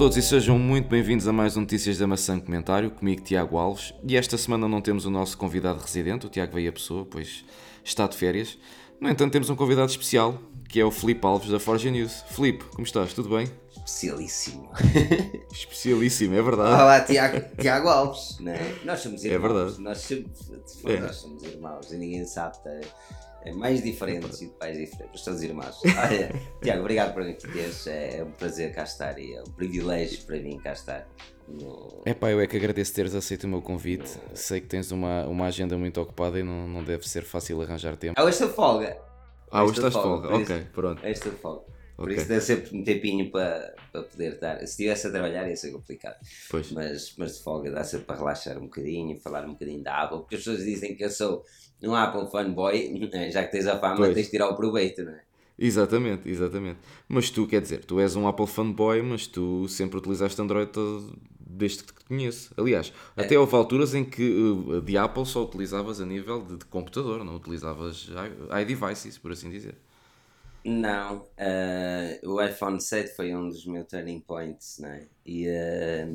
todos e sejam muito bem-vindos a mais um Notícias da Maçã Comentário, comigo Tiago Alves. E esta semana não temos o nosso convidado residente, o Tiago veio a pessoa, pois está de férias. No entanto, temos um convidado especial, que é o Filipe Alves da Forge News. Filipe, como estás? Tudo bem? Especialíssimo. Especialíssimo, é verdade. Olá, Tiago, Tiago Alves, não é? Nós somos irmãos. É verdade. Nós somos, É. nós somos irmãos e ninguém sabe. Tá? É mais diferentes e de pais diferentes, mas todos irmãos. Olha, Tiago, obrigado por aqui teres. É um prazer cá estar e é um privilégio para mim cá estar. No... É pá, eu é que agradeço teres aceito o meu convite. Sei que tens uma, uma agenda muito ocupada e não, não deve ser fácil arranjar tempo. Ah, hoje estou folga. Ah, hoje estás de folga. por Ok, isso- pronto. Hoje estou de folga. Por isso deve ser um tempinho para, para poder dar. Se estivesse a trabalhar ia ser complicado. Pois. mas, mas de folga dá sempre para relaxar um bocadinho, falar um bocadinho da Apple, porque as pessoas dizem que eu sou um Apple fanboy, eh, já que tens a fama, Pois. tens de tirar o proveito, não é? Exatamente, exatamente. Mas tu, quer dizer, tu és um Apple fanboy, mas tu sempre utilizaste Android todo- desde que te conheço. Aliás, É. até houve alturas em que uh, de Apple só utilizavas a nível de, de computador, não utilizavas iDevices, por assim dizer. Não, eh, o iPhone 7 foi um dos meus turning points, não é? E, eh,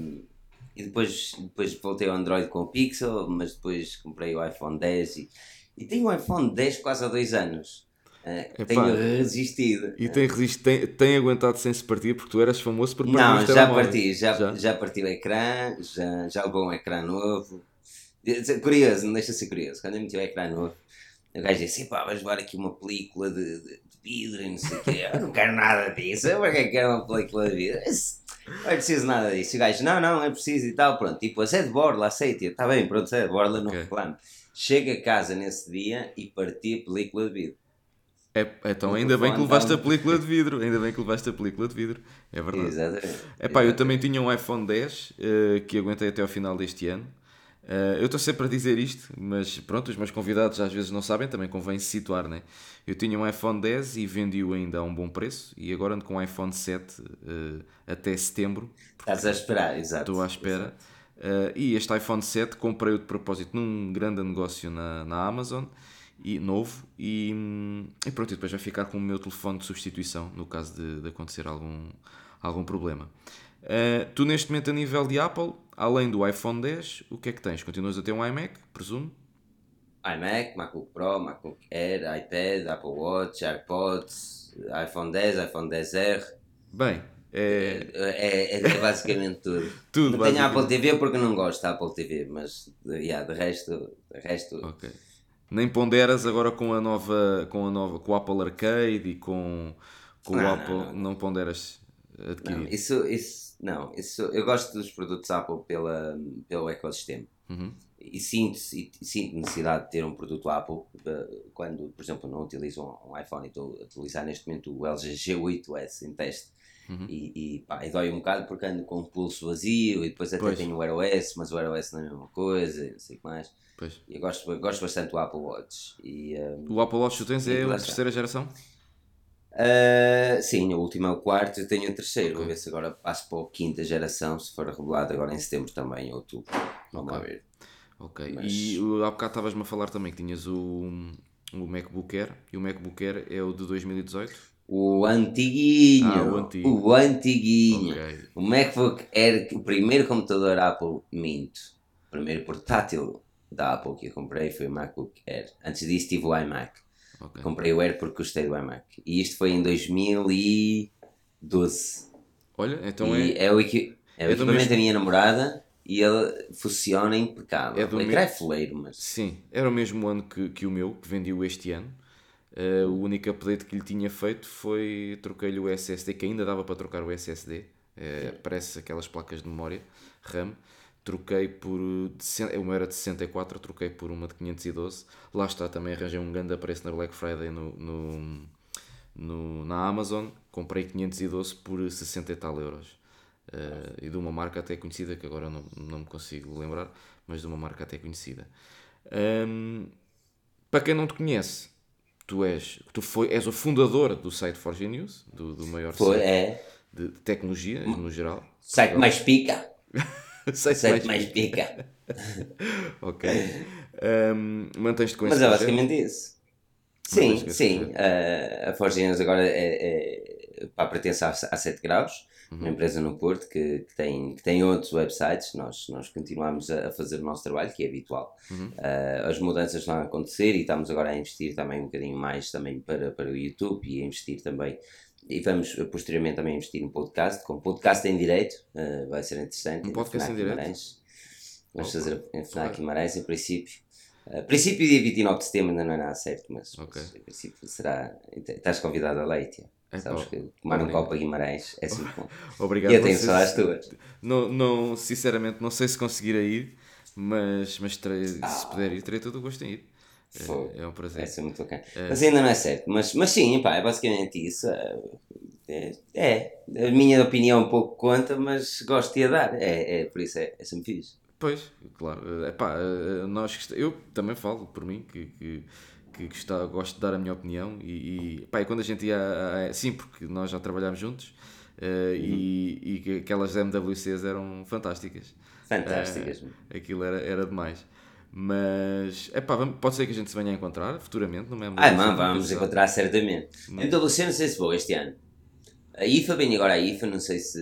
e depois, depois voltei ao Android com o Pixel, mas depois comprei o iPhone 10 e, e tenho o iPhone 10 quase há dois anos. Epá. tenho resistido. E tem, resist, tem, tem aguentado sem se partir porque tu eras famoso por partir Não, já parti, já, Já? já. parti o ecrã, já, já levou um ecrã novo. É Curioso, não deixa de ser curioso. Quando eu meti o ecrã novo, o gajo disse: pá, vais levar aqui uma película de, de, de vidro e não sei o quê. Eu não quero nada disso. Eu para que é que quero uma película de vidro? Não é preciso nada disso. E o gajo: não, não, é preciso e tal. Pronto, tipo, a de borla, aceita. Está bem, pronto, é de borla, não Ok. reclamo. Chego a casa nesse dia e parti a película de vidro. É, então O ainda bem que levaste a película de vidro. Ainda bem que levaste a película de vidro. É verdade. Exatamente. É pá, eu também tinha um iPhone 10 eh, que aguentei até ao final deste ano. Eh, eu estou sempre a dizer isto, mas pronto, os meus convidados às vezes não sabem, também convém se situar, né? Eu tinha um iPhone 10 e vendi-o ainda a um bom preço e agora ando com um iPhone 7 eh, até setembro. Estás a esperar, exato. Estou à espera. Eh, e este iPhone 7 comprei-o de propósito num grande negócio na, na Amazon, e, novo, e, e pronto, e depois vai ficar com o meu telefone de substituição no caso de, de acontecer algum, algum problema. Eh, tu neste momento a nível de Apple, além do iPhone 10, o que é que tens? Continuas a ter um iMac, presumo? iMac, MacBook Pro, MacBook Air, iPad, Apple Watch, AirPods, iPhone 10, iPhone 10R. Bem, é, É, é- é basicamente tudo. Tudo, não tenho. Apple TV porque não gosto da Apple TV, mas de, yeah, de resto, de resto ok. Nem ponderas agora com a nova, com a nova, com o Apple Arcade e com, com o Não, não, Apple, não, não, ponderas adquirir? não, isso, isso, não, isso, eu gosto dos produtos Apple pela, pelo ecossistema. Uhum. E sinto, e sinto necessidade de ter um produto Apple eh, quando, por exemplo, não utilizo um iPhone e estou a utilizar neste momento o LG G8S em teste. Uhum. E, e, pá, e dói um bocado porque ando com o pulso vazio e depois até Pois. tenho o Wear OS, mas o Wear OS não é a mesma coisa, e não sei o que mais. Pois. E eu gosto, eu gosto bastante do Apple Watch. E, eh, O Apple Watch tu tens é a terceira geração? eh, sim, o último é o quarto, eu tenho o terceiro. Vou Ok. ver se agora passo para a quinta geração, se for revelado agora em setembro também, ou outubro. Vamos lá Ok. ver. Ok. Mas- E há bocado estavas-me a falar também que tinhas o, o MacBook Air e o MacBook Air é o de 2018? O antiguinho. Ah, o antigo. O antiguinho. Ok. O MacBook Air, o primeiro computador Apple Minto, o primeiro portátil da Apple que eu comprei foi o MacBook Air. Antes disso tive o iMac. ok. Comprei o Air porque gostei do iMac. E isto foi em 2012. Olha, então e é, é, o, equi é o é equipamento mesmo- da minha namorada e ele funciona impecável. É do o ecrã é mesmo- foleiro, mas sim, era o mesmo ano que, que o meu, que vendi-o este ano. Eh, o único update que lhe tinha feito foi troquei-lhe o SSD, que ainda dava para trocar o SSD, eh, parece aquelas placas de memória, RAM. Troquei por. de O meu era de 64, troquei por uma de 512. Lá está, também arranjei um grande preço na Black Friday no, no, no- na Amazon. Comprei 512 por 60 e tal euros. Eh, e de uma marca até conhecida, que agora não, não me consigo lembrar, mas de uma marca até conhecida. Ahm, para quem não te conhece, tu és, tu foi, és o fundador do site Forge News, do, do maior foi, site é. de tecnologia no geral. Site mais pica. Site Site mais pica. Ok. Ahm, Mantens-te com Mas é basicamente isso. Mas acho Sim, sim. eh, a Forge News agora é, é, para pertence a, a 7 graus. Uma empresa no Porto que, que tem, que tem outros websites. Nós, nós continuamos a, a fazer o nosso trabalho, que é habitual. Uhum. Uh, as mudanças estão a acontecer e estamos agora a investir também um bocadinho mais também para, para o YouTube e a investir também. E vamos posteriormente também investir em podcast, com podcast em direito, uh, vai ser interessante. Um podcast em direito? Vamos oh, fazer em FNAC Guimarães, em princípio. Uh, princípio dia 29 de setembro ainda não é nada certo, mas, okay. mas em princípio será. Estás convidado a leite. É Sabes que tomar um copo a Guimarães é sempre bom. Obrigado. E só as tuas. Não, não, sinceramente, não sei se conseguirá ir, mas, mas terei, ah. se puder ir, terei todo o gosto em ir. É, é, um prazer. Ser muito bacana. É. Mas ainda não é certo. Mas, mas sim, pá, é basicamente isso. É, é, a minha opinião um pouco conta, mas gosto de a dar. É, é, por isso é, é sempre fixe. Pois, claro. É pá, nós, eu também falo por mim que, que que, está, gosto de dar a minha opinião e, e, pá, e quando a gente ia a, sim, porque nós já trabalhámos juntos uh, uhum. e, e aquelas MWCs eram fantásticas. Fantásticas. Uh, aquilo era, era demais. Mas é pá, pode ser que a gente se venha a encontrar futuramente no mesmo Ah, mano, vamos encontrar certamente. Mas... MWC não sei se vou este ano. A IFA vem agora a IFA, não sei se.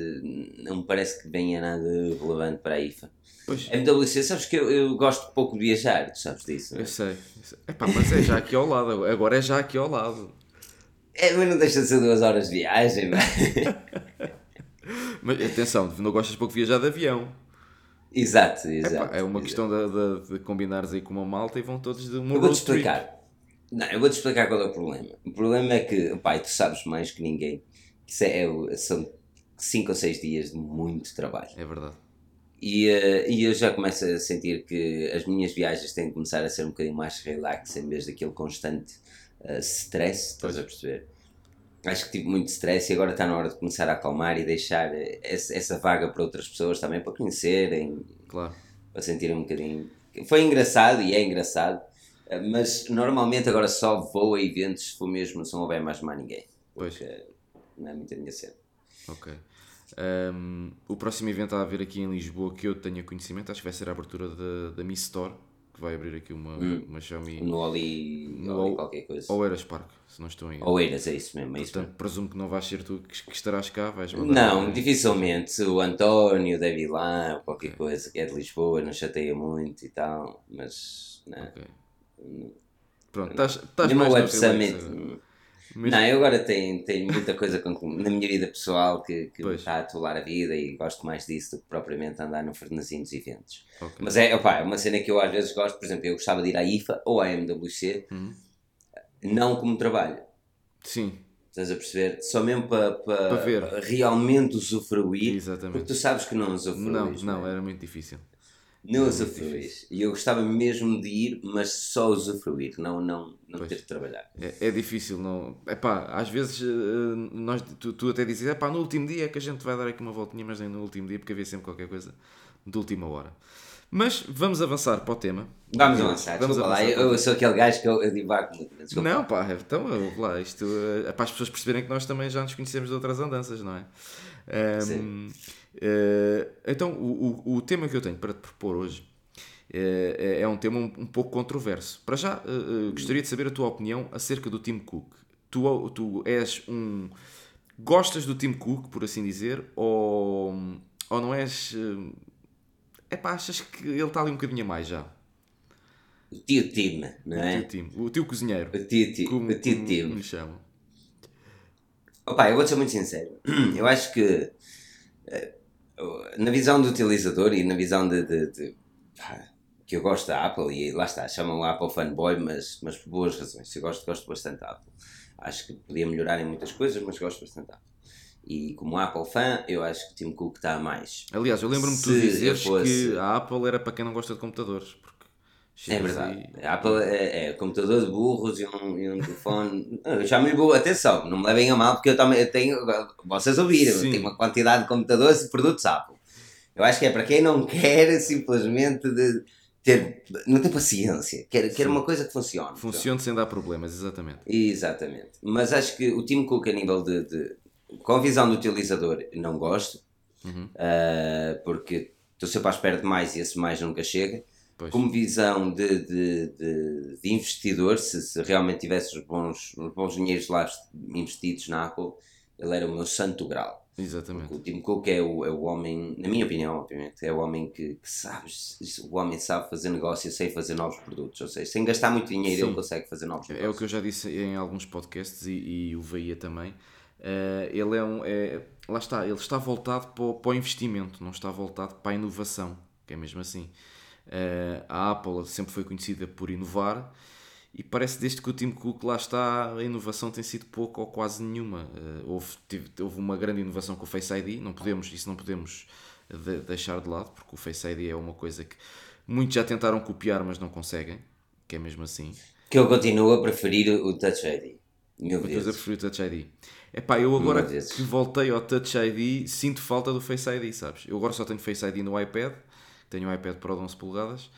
Não me parece que venha nada relevante para a IFA. Pois. MWC, sabes que eu, eu gosto pouco de viajar, tu sabes disso. Eu é? sei. Epá, mas é já aqui ao lado, agora é já aqui ao lado. É, mas não deixa de ser duas horas de viagem, não é? mas atenção, não gostas pouco de viajar de avião. Exato, exato. Epá, é uma exato. questão de, de, de, combinares aí com uma malta e vão todos de uma Eu vou-te explicar. Não, eu vou-te explicar qual é o problema. O problema é que, pai, tu sabes mais que ninguém que é, são 5 ou 6 dias de muito trabalho. É verdade. E, uh, e eu já começo a sentir que as minhas viagens têm de começar a ser um bocadinho mais relax em vez daquele constante uh, stress, estás a perceber? Acho que tive muito stress e agora está na hora de começar a acalmar e deixar essa, essa vaga para outras pessoas também, para conhecerem, claro. para sentirem um bocadinho. Foi engraçado e é engraçado, eh, mas normalmente agora só vou a eventos se for mesmo, se não houver mais mais ninguém. Pois. não é muito a minha cena. Ok. Um, o próximo evento a haver aqui em Lisboa que eu tenha conhecimento, acho que vai ser a abertura da, da Mi Store, que vai abrir aqui uma, hum. uma Xiaomi. No Oli, no Oli qualquer coisa. Ou Eras Park, se não estou em. Ou Eras, é isso mesmo. É Portanto, mesmo. presumo que não vais ser tu que, que estarás cá, vais Não, dificilmente. O António deve ir lá, qualquer okay. coisa, que é de Lisboa, não chateia muito e tal, mas. Não. Okay. Pronto, estás mais Web Summit. Mas... Não, eu agora tenho, tenho muita coisa com, na minha vida pessoal que, que me está a atolar a vida e gosto mais disso do que propriamente andar no frenesim dos eventos. Okay. Mas é, opa, é uma cena que eu às vezes gosto, por exemplo, eu gostava de ir à IFA ou à MWC, uhum. não como trabalho. Sim. Estás a perceber? Só mesmo para, para, para realmente usufruir. Exatamente. Porque tu sabes que não usufruis. Não, não, não é? era muito difícil. Não usufruís. E eu gostava mesmo de ir, mas só usufruir, não, não, não ter de trabalhar. É, é difícil, não. Epá, às vezes eh, nós, tu, tu até dizes, epá, no último dia é que a gente vai dar aqui uma voltinha, mas nem no último dia, porque havia sempre qualquer coisa de última hora. Mas vamos avançar para o tema. Vamos avançar, vamos avançar lá. Eu, eu, sou aquele gajo que eu, eu divago muito. Desculpa. Não, pá, então lá, isto é para as pessoas perceberem que nós também já nos conhecemos de outras andanças, não é? Um, Sim. Uh, então, o, o, o, tema que eu tenho para te propor hoje é, é um tema um, um pouco controverso. Para já, uh, gostaria de saber a tua opinião acerca do Tim Cook. Tu, tu és um. Gostas do Tim Cook, por assim dizer, ou, ou não és. É pá, achas que ele está ali um bocadinho a mais já? O tio Tim, não é? O tio Tim, o tio cozinheiro. O tio, tio, como, o tio Tim. me chamam. Opa, eu vou ser muito sincero. Eu acho que na visão do utilizador e na visão de, de, de que eu gosto da Apple e lá está, chamam Apple fanboy, mas, mas por boas razões. Eu gosto, gosto bastante da Apple. Acho que podia melhorar em muitas coisas, mas gosto bastante da Apple. E como Apple fã, eu acho que o Tim Cook está a mais. Aliás, eu lembro-me de tu dizeres fosse... que a Apple era para quem não gosta de computadores. É verdade. A Apple é, é computador de burros e um, e um telefone. eu chamo-lhe burro. Atenção, não me levem a mal, porque eu também eu tenho. Vocês ouviram, eu tenho uma quantidade de computadores e produtos Apple. Eu acho que é para quem não quer simplesmente de ter. não tem paciência, quer, quer uma coisa que funcione. Funcione sem dar problemas, exatamente. Exatamente. Mas acho que o Tim Cook, a nível de. de com a visão do utilizador, não gosto, uhum. uh, porque estou sempre à espera de mais e esse mais nunca chega. Pois. como visão de, de, de, de investidor, se, se, realmente tivesse os bons, os bons dinheiros lá investidos na Apple, ele era o meu santo grau. Exatamente. Porque o Tim Cook é o, é o homem, na minha opinião, obviamente, é o homem que, que sabe, o homem sabe fazer negócio sem fazer novos produtos, ou seja, sem gastar muito dinheiro Sim. ele consegue fazer novos É o negócios. que eu já disse em alguns podcasts e, e o Veia também. Eh, ele é um. É, lá está, ele está voltado para o, para o investimento, não está voltado para a inovação, que é mesmo assim. Eh, a Apple sempre foi conhecida por inovar e parece desde que o Tim Cook lá está, a inovação tem sido pouco ou quase nenhuma. Eh, houve, tive- houve uma grande inovação com o Face ID, não podemos, isso não podemos de- deixar de lado, porque o Face ID é uma coisa que muitos já tentaram copiar, mas não conseguem, que é mesmo assim. Que eu continuo a preferir o Touch ID. Mil vezes. preferi o Touch ID. Epá, eu agora que voltei ao Touch ID sinto falta do Face ID, sabes? Eu agora só tenho Face ID no iPad, tenho um iPad Pro de 11 polegadas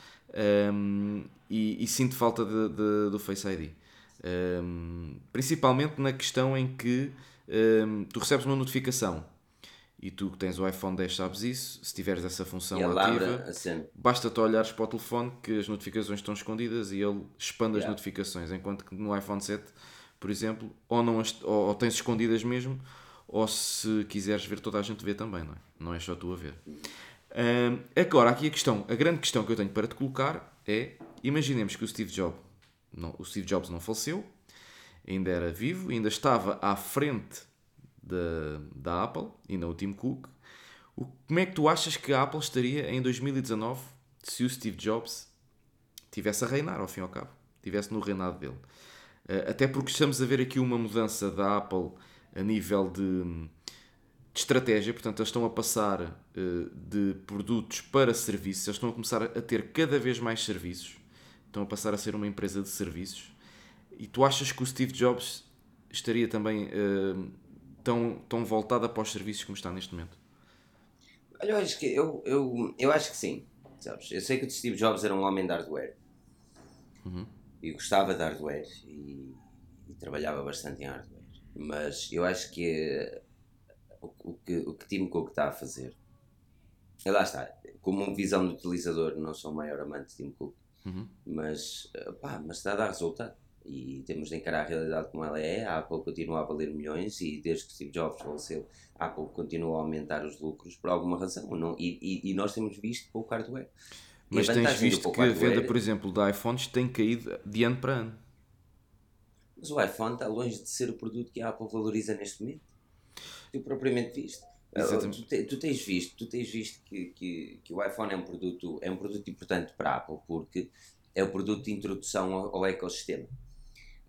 hum, e, e sinto falta de, de- do Face ID. Hum, principalmente na questão em que tu recebes uma notificação e tu que tens o iPhone 10 sabes isso, se tiveres essa função ativa, abre a cena. Basta-te olhares para o telefone que as notificações estão escondidas e ele expande as Yeah. notificações, enquanto que no iPhone 7, por exemplo, ou, não as, ou, ou tens escondidas mesmo, ou se quiseres ver, toda a gente vê também, não é? Não é só tu a ver. Agora, aqui a questão, a grande questão que eu tenho para te colocar é: imaginemos que o Steve Jobs não, o Steve Jobs não faleceu, ainda era vivo, ainda estava à frente da, da Apple, e não o Tim Cook. O, como é que tu achas que a Apple estaria em 2019 se o Steve Jobs tivesse a reinar, ao fim e ao cabo? Tivesse no reinado dele? Eh, Até porque estamos a ver aqui uma mudança da Apple a nível de, de estratégia, portanto, eles estão a passar eh, de produtos para serviços, eles estão a começar a ter cada vez mais serviços, estão a passar a ser uma empresa de serviços. E tu achas que o Steve Jobs estaria também eh, tão, tão voltado para os serviços como está neste momento? Olha, eu acho que, eu, eu, eu acho que sim. Sabes? Eu sei que o Steve Jobs era um homem de hardware. Uhum. E gostava de hardware e, e trabalhava bastante em hardware. Mas eu acho que o, o que o que Tim Cook está a fazer. E lá está. Como visão do utilizador, não sou o maior amante de Tim Cook. Uhum. Mas, eh, pá, mas está a dar resultado. E temos de encarar a realidade como ela é. A Apple continua a valer milhões e desde que Steve Jobs faleceu, a Apple continua a aumentar os lucros por alguma razão. Não, e, e, e nós temos visto pouco hardware. Mas tens visto que a venda, por exemplo, de iPhones tem caído de ano para ano. Mas o iPhone está longe de ser o produto que a Apple valoriza neste momento. Tu propriamente viste. Exatamente. Tu, te- tu tens visto, tu tens visto que, que, que o iPhone é um produto, é um produto importante para a Apple porque é o produto de introdução ao, ao ecossistema.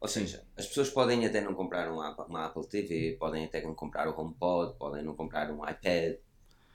Ou Sim. seja, as pessoas podem até não comprar um Apple- uma Apple TV, podem até não comprar o HomePod, podem não comprar um iPad,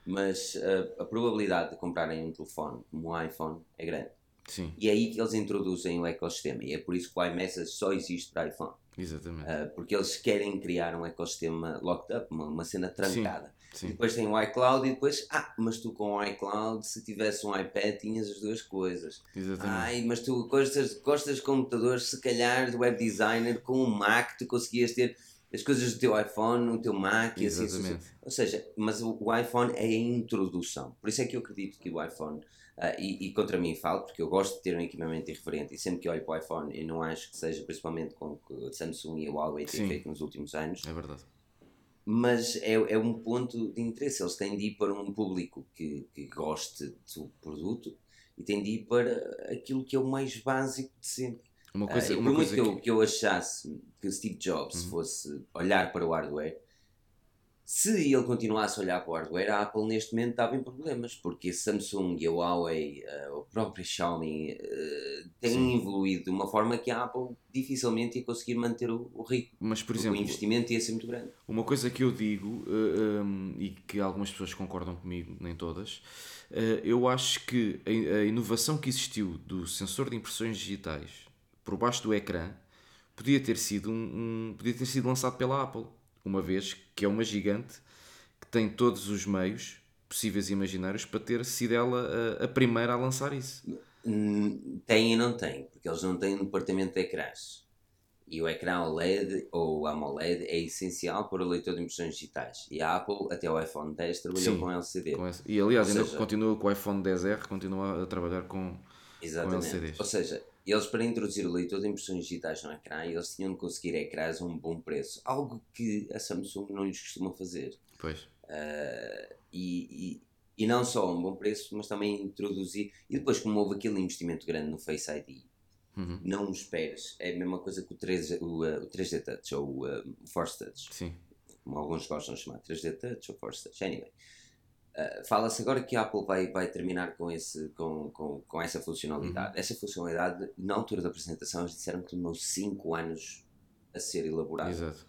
mas uh, a probabilidade de comprarem um telefone como um iPhone é grande. Sim, E é aí que eles introduzem o ecossistema. E é por isso que o iMessage só existe para iPhone. exatamente. Uh, porque eles querem criar um ecossistema locked up, uma, uma cena trancada. E Sim, depois tem o iCloud e depois, ah, mas tu com o iCloud, se tivesse um iPad, tinhas as duas coisas. exatamente. Ai, mas tu gostas, gostas de computadores, se calhar de web designer, com um Mac tu conseguias ter as coisas do teu iPhone, no teu Mac e assim sucessivamente. Ou seja, mas o, o iPhone é a introdução. Por isso é que eu acredito que o iPhone, ah, e, e contra mim falo, porque eu gosto de ter um equipamento irreverente e sempre que olho para o iPhone eu não acho que seja, principalmente com o que Samsung e a Huawei têm feito nos últimos anos, É verdade. mas é, é um ponto de interesse. Eles têm de ir para um público que, que goste do produto e têm de ir para aquilo que é o mais básico de sempre. Uma coisa, por uma muito coisa que, eu, que... que eu achasse que Steve Jobs Uhum. fosse olhar para o hardware, se ele continuasse a olhar para o hardware, a Apple neste momento estava em problemas, porque a Samsung e a Huawei, ah, a própria Xiaomi, ah, têm Sim. evoluído de uma forma que a Apple dificilmente ia conseguir manter o, o ritmo. Mas, por exemplo, o investimento ia ser muito grande. Uma coisa que eu digo, eh, um, e que algumas pessoas concordam comigo, nem todas, eh, eu acho que a, inovação que existiu do sensor de impressões digitais por baixo do ecrã podia ter sido, um- podia ter sido lançado pela Apple, uma vez que é uma gigante que tem todos os meios possíveis e imaginários para ter sido ela a, a primeira a lançar isso. Hum, Tem e não tem, porque eles não têm um departamento de ecrãs. E o ecrã OLED ou AMOLED é essencial para o leitor de impressões digitais. E a Apple, até o iPhone 10, trabalhou Sim, com LCD. Com esse- E aliás, Ou ainda seja- continua com o iPhone 10R, continua a trabalhar com. Exatamente. LCDs. Ou seja, eles para introduzir o leitor de impressões digitais no ecrã, eles tinham de conseguir ecrãs a um bom preço. Algo que a Samsung não lhes costuma fazer. Pois. Uh, e, e, e, não só a um bom preço, mas também introduzir. E depois, como houve aquele investimento grande no Face ID, uhum. não esperes. É a mesma coisa que o, 3, o, uh, o 3D Touch ou o uh, Force Touch. Sim. Como alguns gostam de chamar 3D Touch ou Force Touch. Anyway. Uh, Fala-se agora que a Apple vai, vai terminar com, esse, com, com, com essa funcionalidade. Uhum. Essa funcionalidade, na altura da apresentação, eles disseram que demorou 5 anos a ser elaborada. Exato.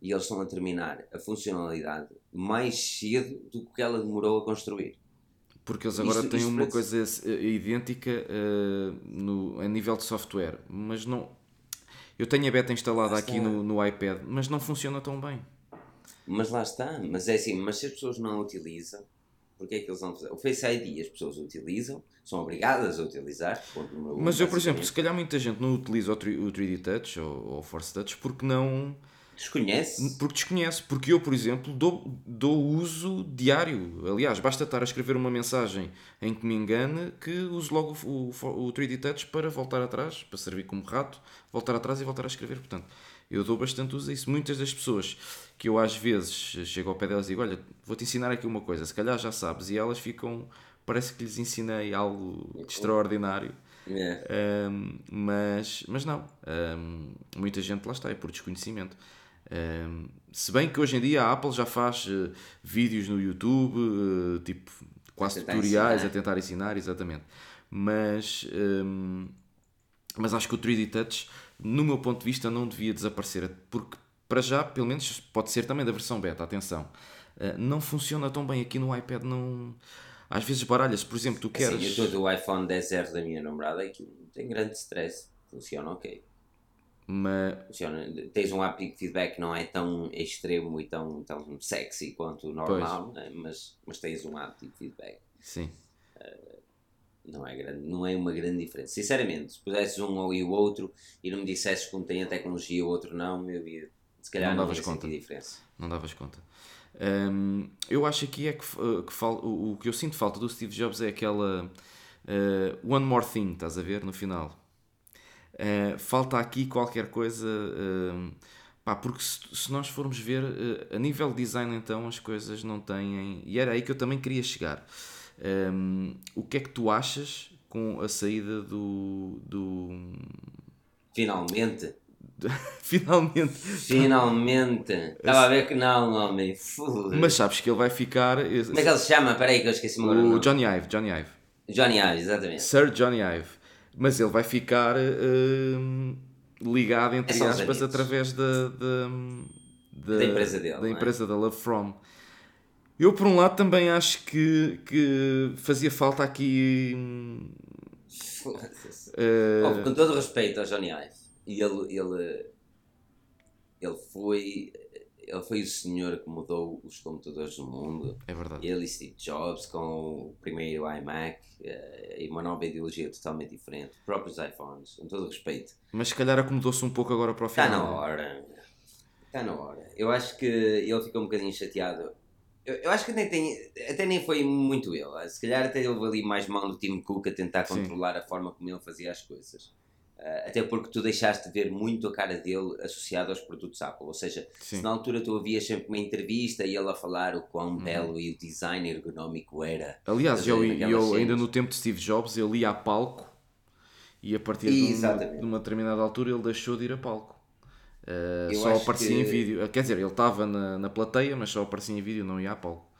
E eles estão a terminar a funcionalidade mais cedo do que ela demorou a construir. Porque eles agora isto, têm isto uma coisa eh, idêntica uh, no, a nível de software, mas não. Eu tenho a beta instalada aqui no, no iPad, mas não funciona tão bem. Mas lá está, mas é assim, mas se as pessoas não a utilizam, porque é que eles não fazer? O Face ID as pessoas utilizam, são obrigadas a utilizar. Mas eu, por exemplo, se calhar muita gente não utiliza o 3D Touch ou o Force Touch porque não Desconhece? Porque desconhece. Porque eu, por exemplo, dou, dou uso diário. Aliás, basta estar a escrever uma mensagem em que me engane que uso logo o, o, o 3D Touch para voltar atrás, para servir como rato, voltar atrás e voltar a escrever. Portanto, eu dou bastante uso a isso. Muitas das pessoas que eu às vezes chego ao pé delas e digo: Olha, vou-te ensinar aqui uma coisa, se calhar já sabes. E elas ficam. Parece que lhes ensinei algo extraordinário. Yeah. Um, mas, mas não. Um, muita gente lá está, é por desconhecimento. Um, se bem que hoje em dia a Apple já faz uh, vídeos no YouTube, uh, tipo quase a tutoriais ensinar. a tentar ensinar, exatamente. Mas, mas acho que o 3D Touch, no meu ponto de vista, não devia desaparecer, porque para já, pelo menos, pode ser também da versão beta, atenção, uh, não funciona tão bem aqui no iPad, não. Às vezes baralhas, por exemplo, tu queres. Sim, eu estou do iPhone 10R da minha namorada e tem grande stress, funciona ok. Mas... Funciona. Tens um haptic feedback que não é tão extremo e tão, tão sexy quanto o normal, né? mas, mas tens um haptic feedback. Sim. Uh, não, é grande, não é uma grande diferença. Sinceramente, se pusesses um ou e o outro e não me dissesses que um tem a tecnologia e o outro não, eu ia, se calhar não, não ia conta. diferença. Não davas conta. Um, eu acho aqui é que, eh, que fal, o, o que eu sinto falta do Steve Jobs é aquela uh, one more thing, estás a ver, no final Uh, falta aqui qualquer coisa. Uh, pá, porque se, se, nós formos ver, a nível de design, então as coisas não têm. E era aí que eu também queria chegar. Um, o que é que tu achas com a saída do. do... Finalmente! Finalmente! Finalmente! Estava a ver que não, homem. Mas sabes que ele vai ficar. Como é que ele se chama? Espera aí que eu esqueci o O Johnny Ive. Johnny Ive. Johnny Ive, exatamente. Sir Johnny Ive mas ele vai ficar uh, ligado, entre é aspas, através da, da, da, da, empresa dele. Da é? empresa é? da Love From. Eu, por um lado, também acho que, que fazia falta aqui. Uh, com todo o respeito ao Johnny Ive, ele, ele, ele foi ele foi o senhor que mudou os computadores do mundo. É verdade. Ele e Steve Jobs com o primeiro iMac uh, e uma nova ideologia totalmente diferente. Próprios iPhones, com todo o respeito. Mas se calhar acomodou-se um pouco agora para o final. Está na hora. Está na hora. Eu acho que ele ficou um bocadinho chateado. Eu, eu acho que nem tem, até nem foi muito ele. Se calhar até houve ali mais mão do Tim Cook a tentar Sim. controlar a forma como ele fazia as coisas. Uh, até porque tu deixaste de ver muito a cara dele associado aos produtos Apple. Ou seja, Sim. se na altura tu ouvias sempre uma entrevista e ele a falar o quão uhum. belo e o design ergonómico era. Aliás, eu, eu ainda no tempo de Steve Jobs, ele ia a palco e a partir de uma, de uma, determinada altura ele deixou de ir a palco. Uh, só aparecia que... em vídeo. Quer dizer, ele estava na, na plateia, mas só aparecia em vídeo, não ia a palco.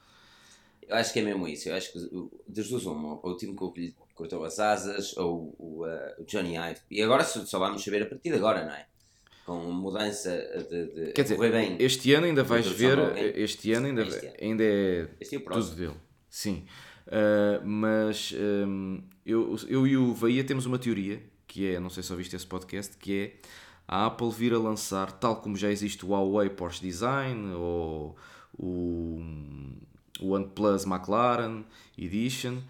Eu acho que é mesmo isso. Eu acho que das duas, uma, ou o Tim Cook lhe cortou as asas, ou o, uh, o Johnny Ive. E agora só vamos saber a partir de agora, não é? Com mudança de. de Quer dizer, bem, este ano ainda vais ver. Este ano ainda, este ano. ainda é, é tudo dele. Sim. Uh, mas um, eu, eu e o Bahia temos uma teoria que é, não sei se ouviste esse podcast, que é a Apple vir a lançar, tal como já existe o Huawei Porsche Design ou o o OnePlus McLaren Edition,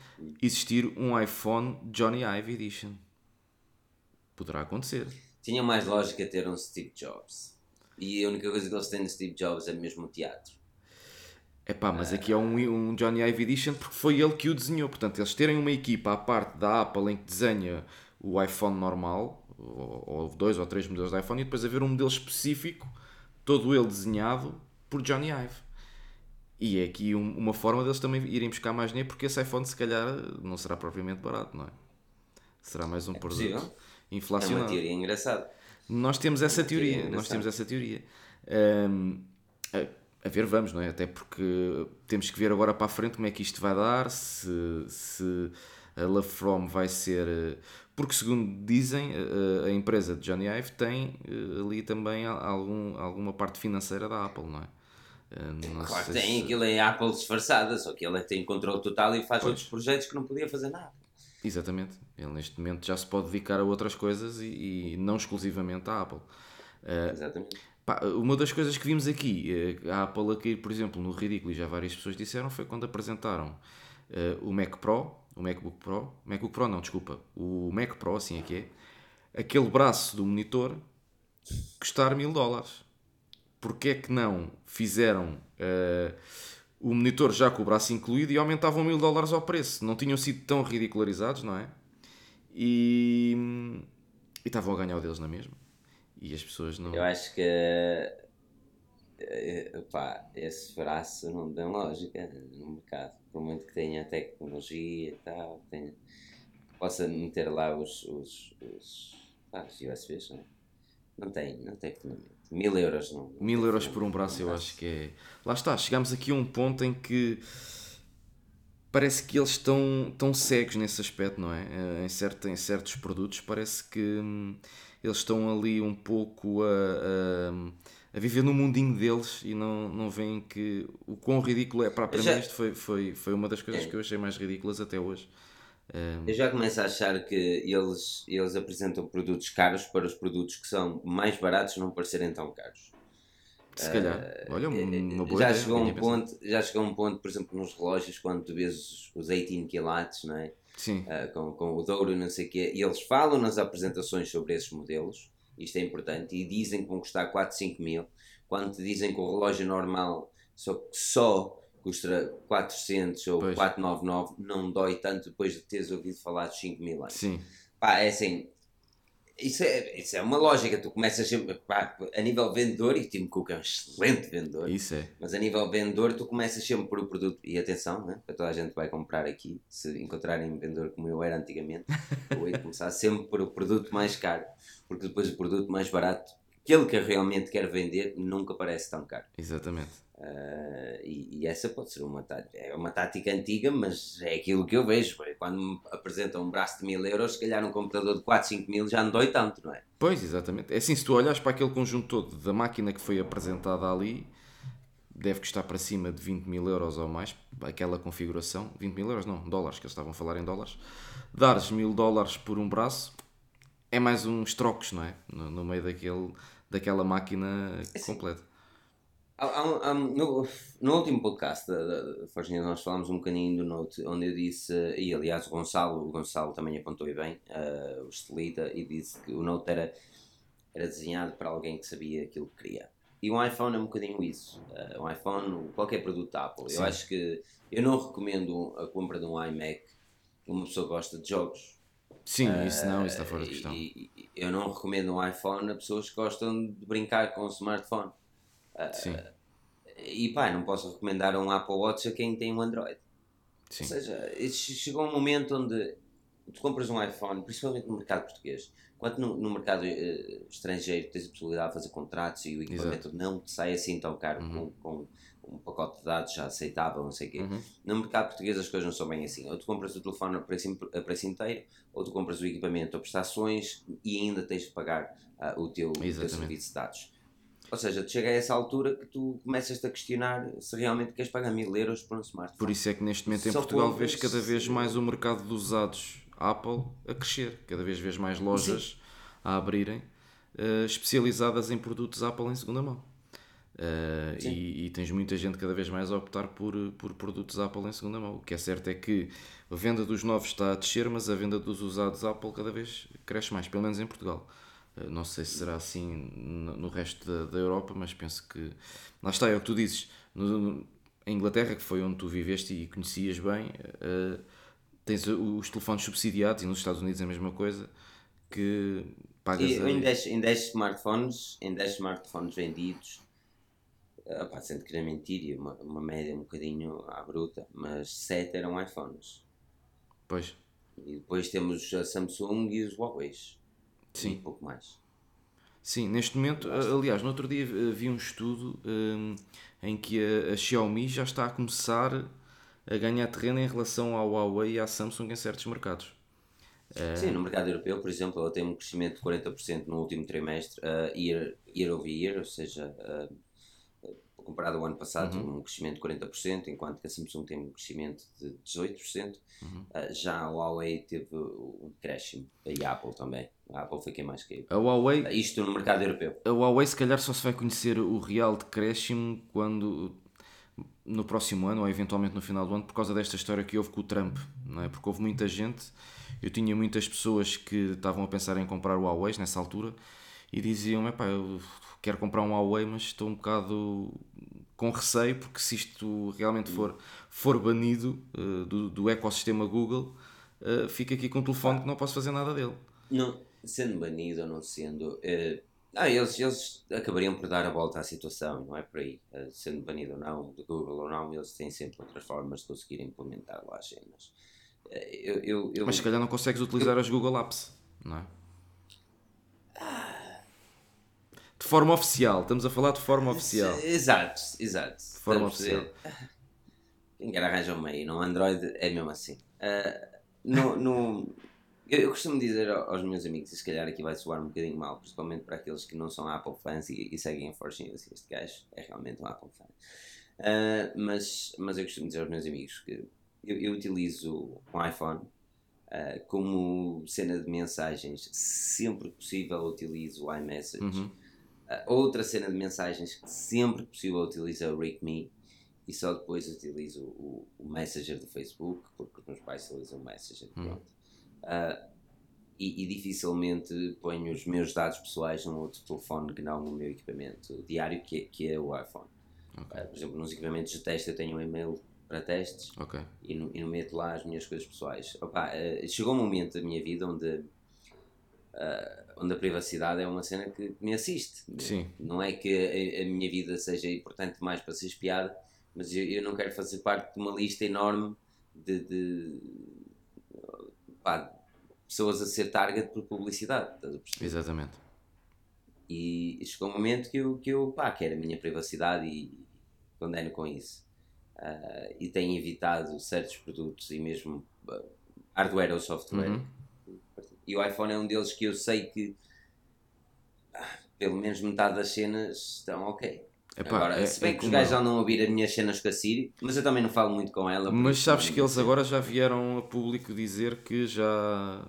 existir um iPhone Johnny Ive Edition. Poderá acontecer. Tinha mais lógica ter um Steve Jobs. E a única coisa que eles têm de Steve Jobs é mesmo o teatro. É pá, mas aqui é um, um Johnny Ive Edition porque foi ele que o desenhou. Portanto, eles terem uma equipa à parte da Apple em que desenha o iPhone normal, ou, ou dois ou três modelos de iPhone, e depois haver um modelo específico, todo ele desenhado por Johnny Ive. E é aqui um- uma forma deles também irem buscar mais dinheiro, porque esse iPhone se calhar não será propriamente barato, não é? Será mais um produto possível. É uma inflacionado. teoria engraçada. Nós temos essa teoria teoria, nós temos essa teoria. Ahm, a, a ver, vamos, não é? Até porque temos que ver agora para a frente como é que isto vai dar, se, se a Love From vai ser. Eh, Porque, segundo dizem, a, a empresa de Johnny Ive tem eh, ali também al- algum, alguma parte financeira da Apple, não é? Não Claro que tem, se- aquilo é Apple disfarçada, só que ele é tem controle total e faz outros projetos que não podia fazer nada. Exatamente. Ele neste momento já se pode dedicar a outras coisas e, e não exclusivamente à Apple. Exatamente. Uma das coisas que vimos aqui, eh, a Apple a cair, por exemplo, no ridículo, e já várias pessoas disseram, foi quando apresentaram eh, o Mac Pro, o MacBook Pro, MacBook Pro não, desculpa, o Mac Pro, assim é que é, aquele braço do monitor custar mil dólares. Porquê é que não fizeram eh, o monitor já com o braço incluído e aumentavam mil dólares ao preço? Não tinham sido tão ridicularizados, não é? E, estavam a ganhar o deles na mesma. E as pessoas não. Eu acho que pá, esse braço não tem lógica no mercado. Por muito que tenha tecnologia e tal, tenha, possa meter lá os, os, os, ah, os USBs, não é? Não tem, não tem fundamento. Mil euros não. não Mil euros por um braço, eu acho que é. Lá está, chegamos aqui a um ponto em que parece que eles estão, estão cegos nesse aspecto, não é? Eh, Em, certo, em certos produtos, parece que hum, eles estão ali um pouco a, a, a viver no mundinho deles e não, não veem que o quão ridículo é. Para para mim, Já- isto foi, foi, foi uma das coisas É. que eu achei mais ridículas até hoje. Eu já começo a achar que eles, eles apresentam produtos caros para os produtos que são mais baratos não parecerem tão caros. Se calhar, olha, uma boa já ideia. chegou, um ponto, já chegou um ponto, por exemplo, nos relógios, quando tu vês os, os 18 quilates, não é? Sim, Ah, com, com o Douro e não sei o quê, e eles falam nas apresentações sobre esses modelos, isto é importante, e dizem que vão custar 4, 5 mil, quando te dizem que o relógio normal só, só custa 400 ou Pois. 499, não dói tanto depois de teres ouvido falar dos 5 mil anos. sim, Pá, é assim, isso é, isso é uma lógica, tu começas sempre, pá, a nível vendedor, e Tim Cook é um excelente vendedor, isso é. mas a nível vendedor, tu começas sempre por o produto. E atenção, né? para toda a gente vai comprar aqui, se encontrarem um vendedor como eu era antigamente, eu de começar sempre por o produto mais caro, porque depois o produto mais barato, aquele que eu realmente quero vender, nunca parece tão caro. Exatamente. Ah, e, e essa pode ser uma tática, é uma tática antiga, mas é aquilo que eu vejo. pá. Quando me apresentam um braço de mil euros, se calhar um computador de 4, 5 mil já não dói tanto, não é? Pois, exatamente. É assim, se tu olhas para aquele conjunto todo da máquina que foi apresentada ali, deve custar para cima de 20 mil euros ou mais, aquela configuração. 20 mil euros, não, dólares, que eles estavam a falar em dólares. Dares mil dólares por um braço é mais uns trocos, não é? No, no meio daquele, daquela máquina completa. Há- há- há- no, no último podcast da, da, Forginha nós falámos um bocadinho do Note, onde eu disse, e aliás o Gonçalo, o Gonçalo também apontou bem, eh, o estelita, e disse que o Note era, era desenhado para alguém que sabia aquilo que queria. E o iPhone é um bocadinho isso. Eh, o iPhone, qualquer produto da Apple. Sim. Eu acho que eu não recomendo a compra de um iMac uma pessoa que gosta de jogos. Sim, isso não, isso está fora de questão. e- e eu não recomendo um iPhone a pessoas que gostam de brincar com o smartphone. Sim, E pá, não posso recomendar um Apple Watch a quem tem um Android. sim. Ou seja, chegou um momento onde tu compras um iPhone, principalmente no mercado português, enquanto no, no mercado eh, estrangeiro tens a possibilidade de fazer contratos e o equipamento não te sai assim tão caro Uhum. com, com um pacote de dados já aceitável, não sei o quê. Uhum. No mercado português as coisas não são bem assim. Ou tu compras o telefone a preço, a preço inteiro, ou tu compras o equipamento a prestações e ainda tens de pagar ah, o, teu, o teu serviço de dados. Ou seja, chega a essa altura que tu começas-te a questionar se realmente queres pagar mil euros por um smartphone. Por isso é que neste momento em Só Portugal com- vês cada vez mais o mercado dos usados Apple a crescer. Cada vez vês mais lojas a abrirem eh, especializadas em produtos Apple em segunda mão. Sim. e, e tens muita gente cada vez mais a optar por, por produtos Apple em segunda mão. O que é certo é que a venda dos novos está a descer, mas a venda dos usados Apple cada vez cresce mais, pelo menos em Portugal. Eh, Não sei se será assim no resto da, da Europa, mas penso que. Lá está, é o que tu dizes. No, Inglaterra, que foi onde tu viveste e conhecias bem, eh, tens os telefones subsidiados e nos Estados Unidos é a mesma coisa que pagas E ali. em 10, em 10 smartphones, em 10 smartphones vendidos, Ah, pá, sendo que na mentira, uma, uma média um bocadinho à bruta, mas 7 eram iPhones. Pois. E depois temos a Samsung e os Huawei. Sim. Um pouco mais. Sim, neste momento, aliás, no outro dia eh, vi um estudo um, em que a, a, Xiaomi já está a começar a ganhar terreno em relação ao Huawei e à Samsung em certos mercados. Sim, no mercado europeu, por exemplo, ela tem um crescimento de 40% no último trimestre, uh, year, year over year, ou seja, uh, comparado ao ano passado, uhum. um crescimento de 40%, enquanto que a Samsung tem um crescimento de 18%. Uhum. Uh, já a Huawei teve um decréscimo, e a Apple também. A Apple foi quem mais caiu. A Huawei, uh, isto no mercado europeu. A Huawei, se calhar, só se vai conhecer o real decréscimo quando no próximo ano ou eventualmente no final do ano por causa desta história que houve com o Trump, não é? Porque houve muita gente, eu tinha muitas pessoas que estavam a pensar em comprar o Huawei nessa altura e diziam, epá, eu quero comprar um Huawei, mas estou um bocado com receio, porque se isto realmente for, for banido uh, do, do ecossistema Google, uh, fica aqui com um telefone que não posso fazer nada dele. Não, sendo banido ou não sendo. Uh, ah, eles, eles acabariam por dar a volta à situação, não é por aí. sendo banido ou não, do Google ou não, eles têm sempre outras formas de conseguir implementar lá as cenas. Eu, eu, eu, Mas se calhar não consegues utilizar as Google Apps, não é? De forma oficial, estamos a falar de forma oficial. Exato, exato. De forma oficial. Quem quer arranjar um meio, no Android é mesmo assim. Uh, no, no, eu, eu, costumo dizer aos meus amigos, e se calhar aqui vai soar um bocadinho mal, principalmente para aqueles que não são Apple fans e, e seguem a Force News, este gajo é realmente um Apple fan. Uh, mas, mas eu costumo dizer aos meus amigos que eu, eu utilizo um iPhone uh, como cena de mensagens, sempre que possível utilizo o iMessage. Uhum outra cena de mensagens que sempre que possível utilizo é o RateMe e só depois utilizo o, o Messenger do Facebook, porque os meus pais utilizam o Messenger. Hum. Uh, e, e, dificilmente ponho os meus dados pessoais num outro telefone que não no meu equipamento diário, que é, que é o iPhone. Okay. Uh, por exemplo, nos equipamentos de teste eu tenho um e-mail para testes okay. e, no, e não meto lá as minhas coisas pessoais. Opa, uh, chegou um momento da minha vida onde onde a privacidade é uma cena que me assiste. Sim. Não é que a, a, minha vida seja importante mais para ser espiada, mas eu, eu não quero fazer parte de uma lista enorme de, de pá, pessoas a ser target por publicidade. Exatamente. E, e chegou um momento que eu, que eu pá, quero a minha privacidade e condeno com isso. Uh, e tenho evitado certos produtos e mesmo uh, hardware ou software. Uhum e o iPhone é um deles que eu sei que ah, pelo menos metade das cenas estão ok. Epá, agora, é, se bem é que os gajos não ouvir as minhas cenas com a Siri, mas eu também não falo muito com ela. Mas sabes que eles agora já vieram a público dizer que já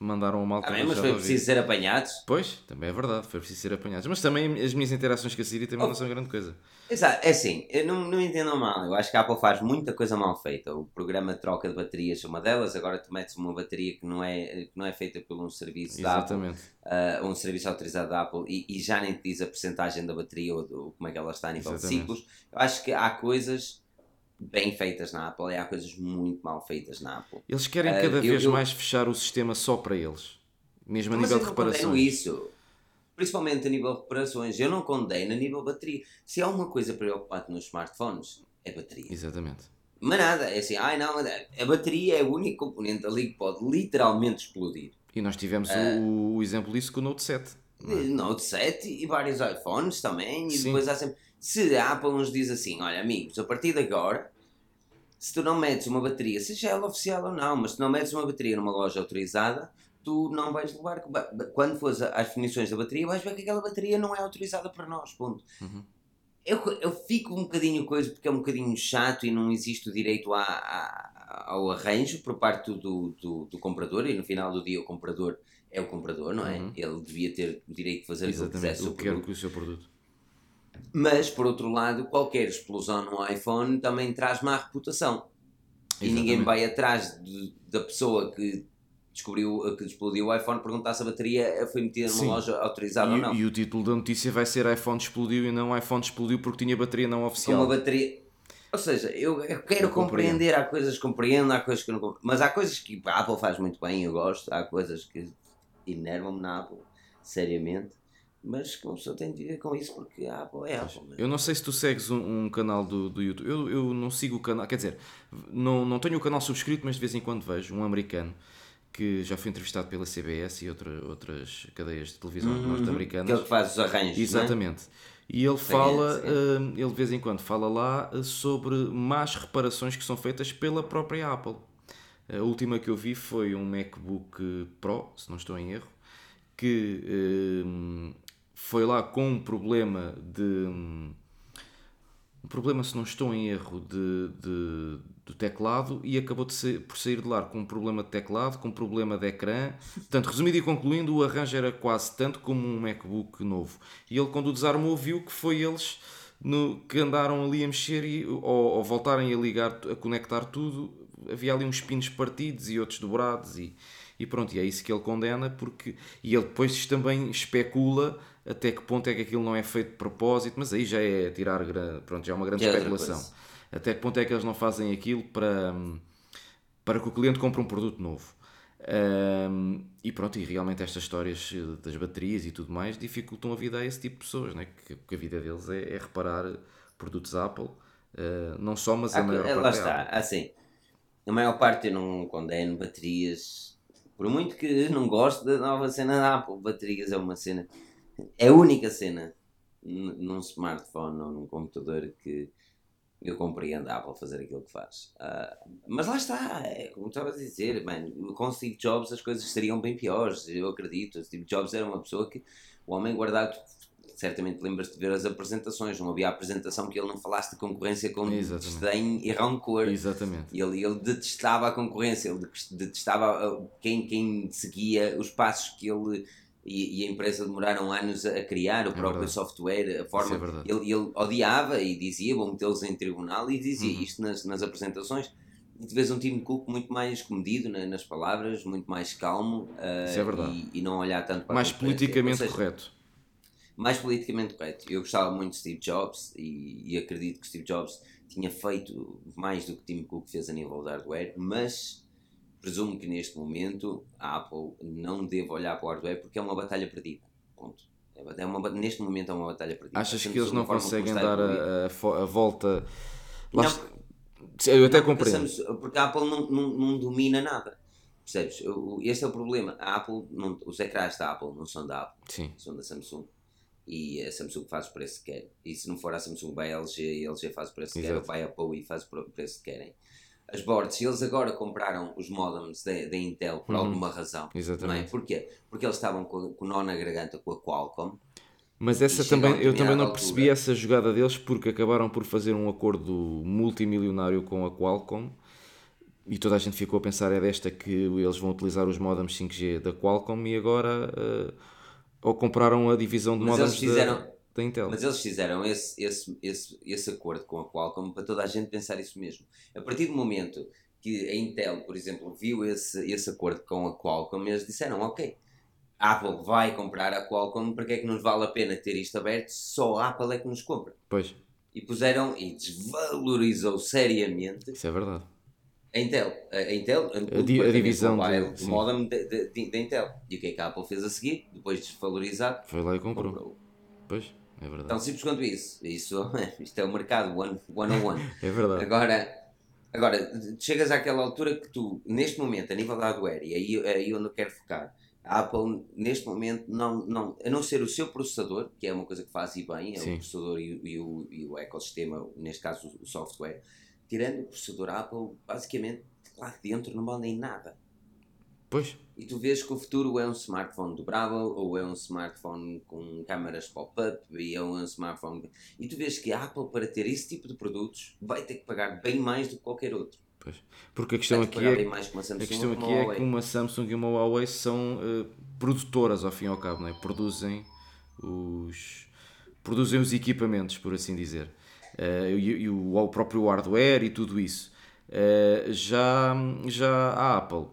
mandaram o mal ah, mas foi preciso ser apanhados. Pois, também é verdade, foi preciso ser apanhados. Mas também as minhas interações com a Siri também oh. não são grande coisa. Exato, é assim, eu não, não entendam mal, eu acho que a Apple faz muita coisa mal feita. O programa de troca de baterias é uma delas, agora tu metes uma bateria que não é, que não é feita por um serviço Exatamente. da Apple, uh, um serviço autorizado da Apple, e, e, já nem te diz a porcentagem da bateria ou como é que ela está a nível Exatamente. de ciclos. Eu acho que há coisas bem feitas na Apple e há coisas muito mal feitas na Apple. Eles querem cada uh, vez eu, mais fechar o sistema só para eles. Mesmo a nível de reparações. isso. Principalmente a nível de reparações. Eu não condeno a nível de bateria. Se há uma coisa preocupante nos smartphones, é bateria. Exatamente. Mas nada, é assim, ai não, a bateria é o único componente ali que pode literalmente explodir. E nós tivemos uh, o, o, exemplo disso com o Note 7. É? Note 7 e vários iPhones também. E Sim. depois há sempre. Se a Apple nos diz assim, olha amigos, a partir de agora, se tu não metes uma bateria, seja ela oficial ou não, mas se não metes uma bateria numa loja autorizada, tu não vais levar. Quando fores às definições da bateria, vais ver que aquela bateria não é autorizada para nós. Ponto. Uhum. Eu, eu fico um bocadinho coisa porque é um bocadinho chato e não existe o direito a, a, ao arranjo por parte do, do, do, comprador e no final do dia o comprador é o comprador, não é? Uhum. Ele devia ter o direito de fazer Exatamente, o que quer com o seu produto. Mas, por outro lado, qualquer explosão no iPhone também traz má reputação. Exatamente. E ninguém vai atrás de, da pessoa que descobriu que explodiu o iPhone, perguntar se a bateria foi metida numa Sim. loja autorizada e, ou não. E o título da notícia vai ser iPhone explodiu e não iPhone explodiu porque tinha bateria não oficial. Uma bateria. Ou seja, eu, eu quero eu compreender, há coisas que compreendo, há coisas que não compreendo. Mas há coisas que a Apple faz muito bem, eu gosto, há coisas que enervam-me na Apple, seriamente. Mas que uma pessoa tem de viver com isso porque a Apple é Apple. Né? Eu não sei se tu segues um, um canal do, do YouTube. Eu, eu não sigo o canal, quer dizer, não, não tenho o canal subscrito, mas de vez em quando vejo um americano que já foi entrevistado pela CBS e outra, outras cadeias de televisão Uhum. norte-americanas. Aquele que faz os arranjos. não é? Exatamente. E ele fala, sim. hum, ele de vez em quando fala lá eh, sobre más reparações que são feitas pela própria Apple. A última que eu vi foi um MacBook Pro, se não estou em erro, que hum, foi lá com um problema de. um problema, se não estou em erro, de, de- do teclado e acabou ser, por sair de lá com um problema de teclado, com um problema de ecrã. Portanto, resumido e concluindo, o arranjo era quase tanto como um MacBook novo. E ele, quando o desarmou, viu que foi eles no, que andaram ali a mexer e ao, ao voltarem a ligar, a conectar tudo, havia ali uns pinos partidos e outros dobrados e, e pronto, e é isso que ele condena porque e ele depois também especula até que ponto é que aquilo não é feito de propósito, mas aí já é tirar pronto, já é uma grande é especulação. coisa. Até que ponto é que eles não fazem aquilo para, para que o cliente compre um produto novo. Ahm, e pronto, e realmente estas histórias eh, das baterias e tudo mais dificultam a vida a esse tipo de pessoas, né? que, que a vida deles é, é reparar produtos Apple, eh, não só, mas a Ah, maior eh, parte lá é está, Apple. assim, a maior parte eu não condeno baterias, por muito que não goste da nova cena da Apple, baterias é uma cena, é a única cena num smartphone ou num computador que eu compreendo a Apple fazer aquilo que faz. Ah, mas lá está, é como estavas a dizer, mano, com Steve Jobs as coisas seriam bem piores, eu acredito. Steve Jobs era uma pessoa que o homem guardado, certamente lembras-te de ver as apresentações, não havia apresentação que ele não falasse de concorrência com Exatamente. desdém e rancor. Exatamente. Ele, ele detestava a concorrência, ele detestava uh, quem, quem seguia os passos que ele e, e a empresa demoraram anos a, criar, o próprio verdade. software, a forma. é ele, ele odiava e dizia, vou metê-los em tribunal, e dizia Uhum. isto nas, nas apresentações. E tu vês um Tim Cook muito mais comedido na- nas palavras, muito mais calmo uh, é. E, e não olhar tanto para Mais politicamente seja, correto. mais politicamente correto. Eu gostava muito de Steve Jobs e, e acredito que Steve Jobs tinha feito mais do que Tim Cook fez a nível de hardware, mas presumo que neste momento a Apple não deve olhar para o hardware porque é uma batalha perdida. Ponto. É uma, ba- neste momento é uma batalha perdida. Achas que eles não conseguem dar a, a volta? Lá Não. Eu até compreendo. pensamos- porque a Apple não, não, não domina nada. Percebes? Este é o problema. A Apple, não, os ecrãs da Apple não são da Apple. Sim, são da Samsung e a Samsung faz o preço que quer. E se não for a Samsung, vai a LG e a LG faz o preço que quer, vai a Apple e faz o preço que querem. As boards, se eles agora compraram os modems da Intel por Uhum. alguma razão, é? exatamente. Porquê? Porque eles estavam com, com o nó na garganta com a Qualcomm. Mas essa E também, eu também não determinada percebi altura. essa jogada deles porque acabaram por fazer um acordo multimilionário com a Qualcomm e toda a gente ficou a pensar é desta que eles vão utilizar os modems 5G da Qualcomm e agora eh, ou compraram a divisão de Mas modems eles fizeram- da, da Intel. Mas eles fizeram esse, esse, esse, esse acordo com a Qualcomm para toda a gente pensar isso mesmo. A partir do momento que a Intel, por exemplo, viu esse, esse acordo com a Qualcomm, eles disseram: Ok, a Apple vai comprar a Qualcomm, porque é que nos vale a pena ter isto aberto? Só a Apple é que nos compra. Pois, E puseram e desvalorizou seriamente isso é verdade. a Intel. A, a Intel, o di- a divisão mobile, de- modem da de, de, da Intel. E o que é que a Apple fez a seguir? Depois de desvalorizar, Foi lá e comprou. comprou. Pois, é verdade. Tão simples quanto isso. isso isto é o mercado one, one on one. É verdade. Agora, agora, chegas àquela altura que tu, neste momento, a nível da hardware, e aí, é aí onde eu quero focar, a Apple, neste momento, não, não, a não ser o seu processador, que é uma coisa que faz e bem, é Sim. o processador e, o- e o, e o ecossistema, neste caso o software, tirando o processador Apple, basicamente, lá dentro não mandem nada. Pois, E tu vês que o futuro é um smartphone dobrável, ou é um smartphone com câmaras pop-up, e é um smartphone. E tu vês que a Apple, para ter esse tipo de produtos, vai ter que pagar bem mais do que qualquer outro. pois. Porque a questão aqui é Samsung A questão aqui é que uma Samsung e uma Huawei são eh, produtoras ao fim e ao cabo, não é? produzem os produzem os equipamentos, por assim dizer, Eh, e, e o, o próprio hardware e tudo isso. Eh, já, já a Apple,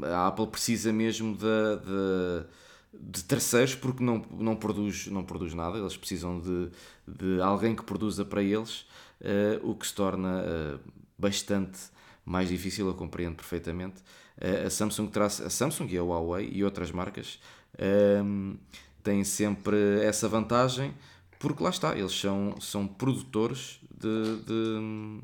a Apple precisa mesmo de, de, de terceiros porque não, não, produz, não produz nada, eles precisam de, de alguém que produza para eles, eh, o que se torna eh, bastante mais difícil, eu compreendo perfeitamente. Eh, a Samsung traz, a Samsung e a Huawei e outras marcas têm sempre essa vantagem, porque lá está, eles são, são produtores de, de,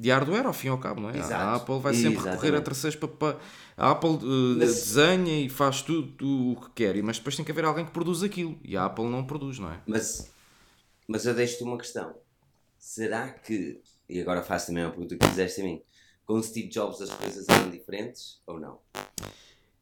de hardware, ao fim e ao cabo, não é? Exato. A Apple vai sempre Exatamente. recorrer a terceiros para. para a Apple uh, Mas- desenha e faz tudo, tudo o que quer, mas depois tem que haver alguém que produz aquilo. E a Apple não produz, não é? Mas, mas eu deixo-te uma questão. Será que, e agora faço também uma pergunta que fizeste a mim, com Steve Jobs as coisas eram diferentes ou não?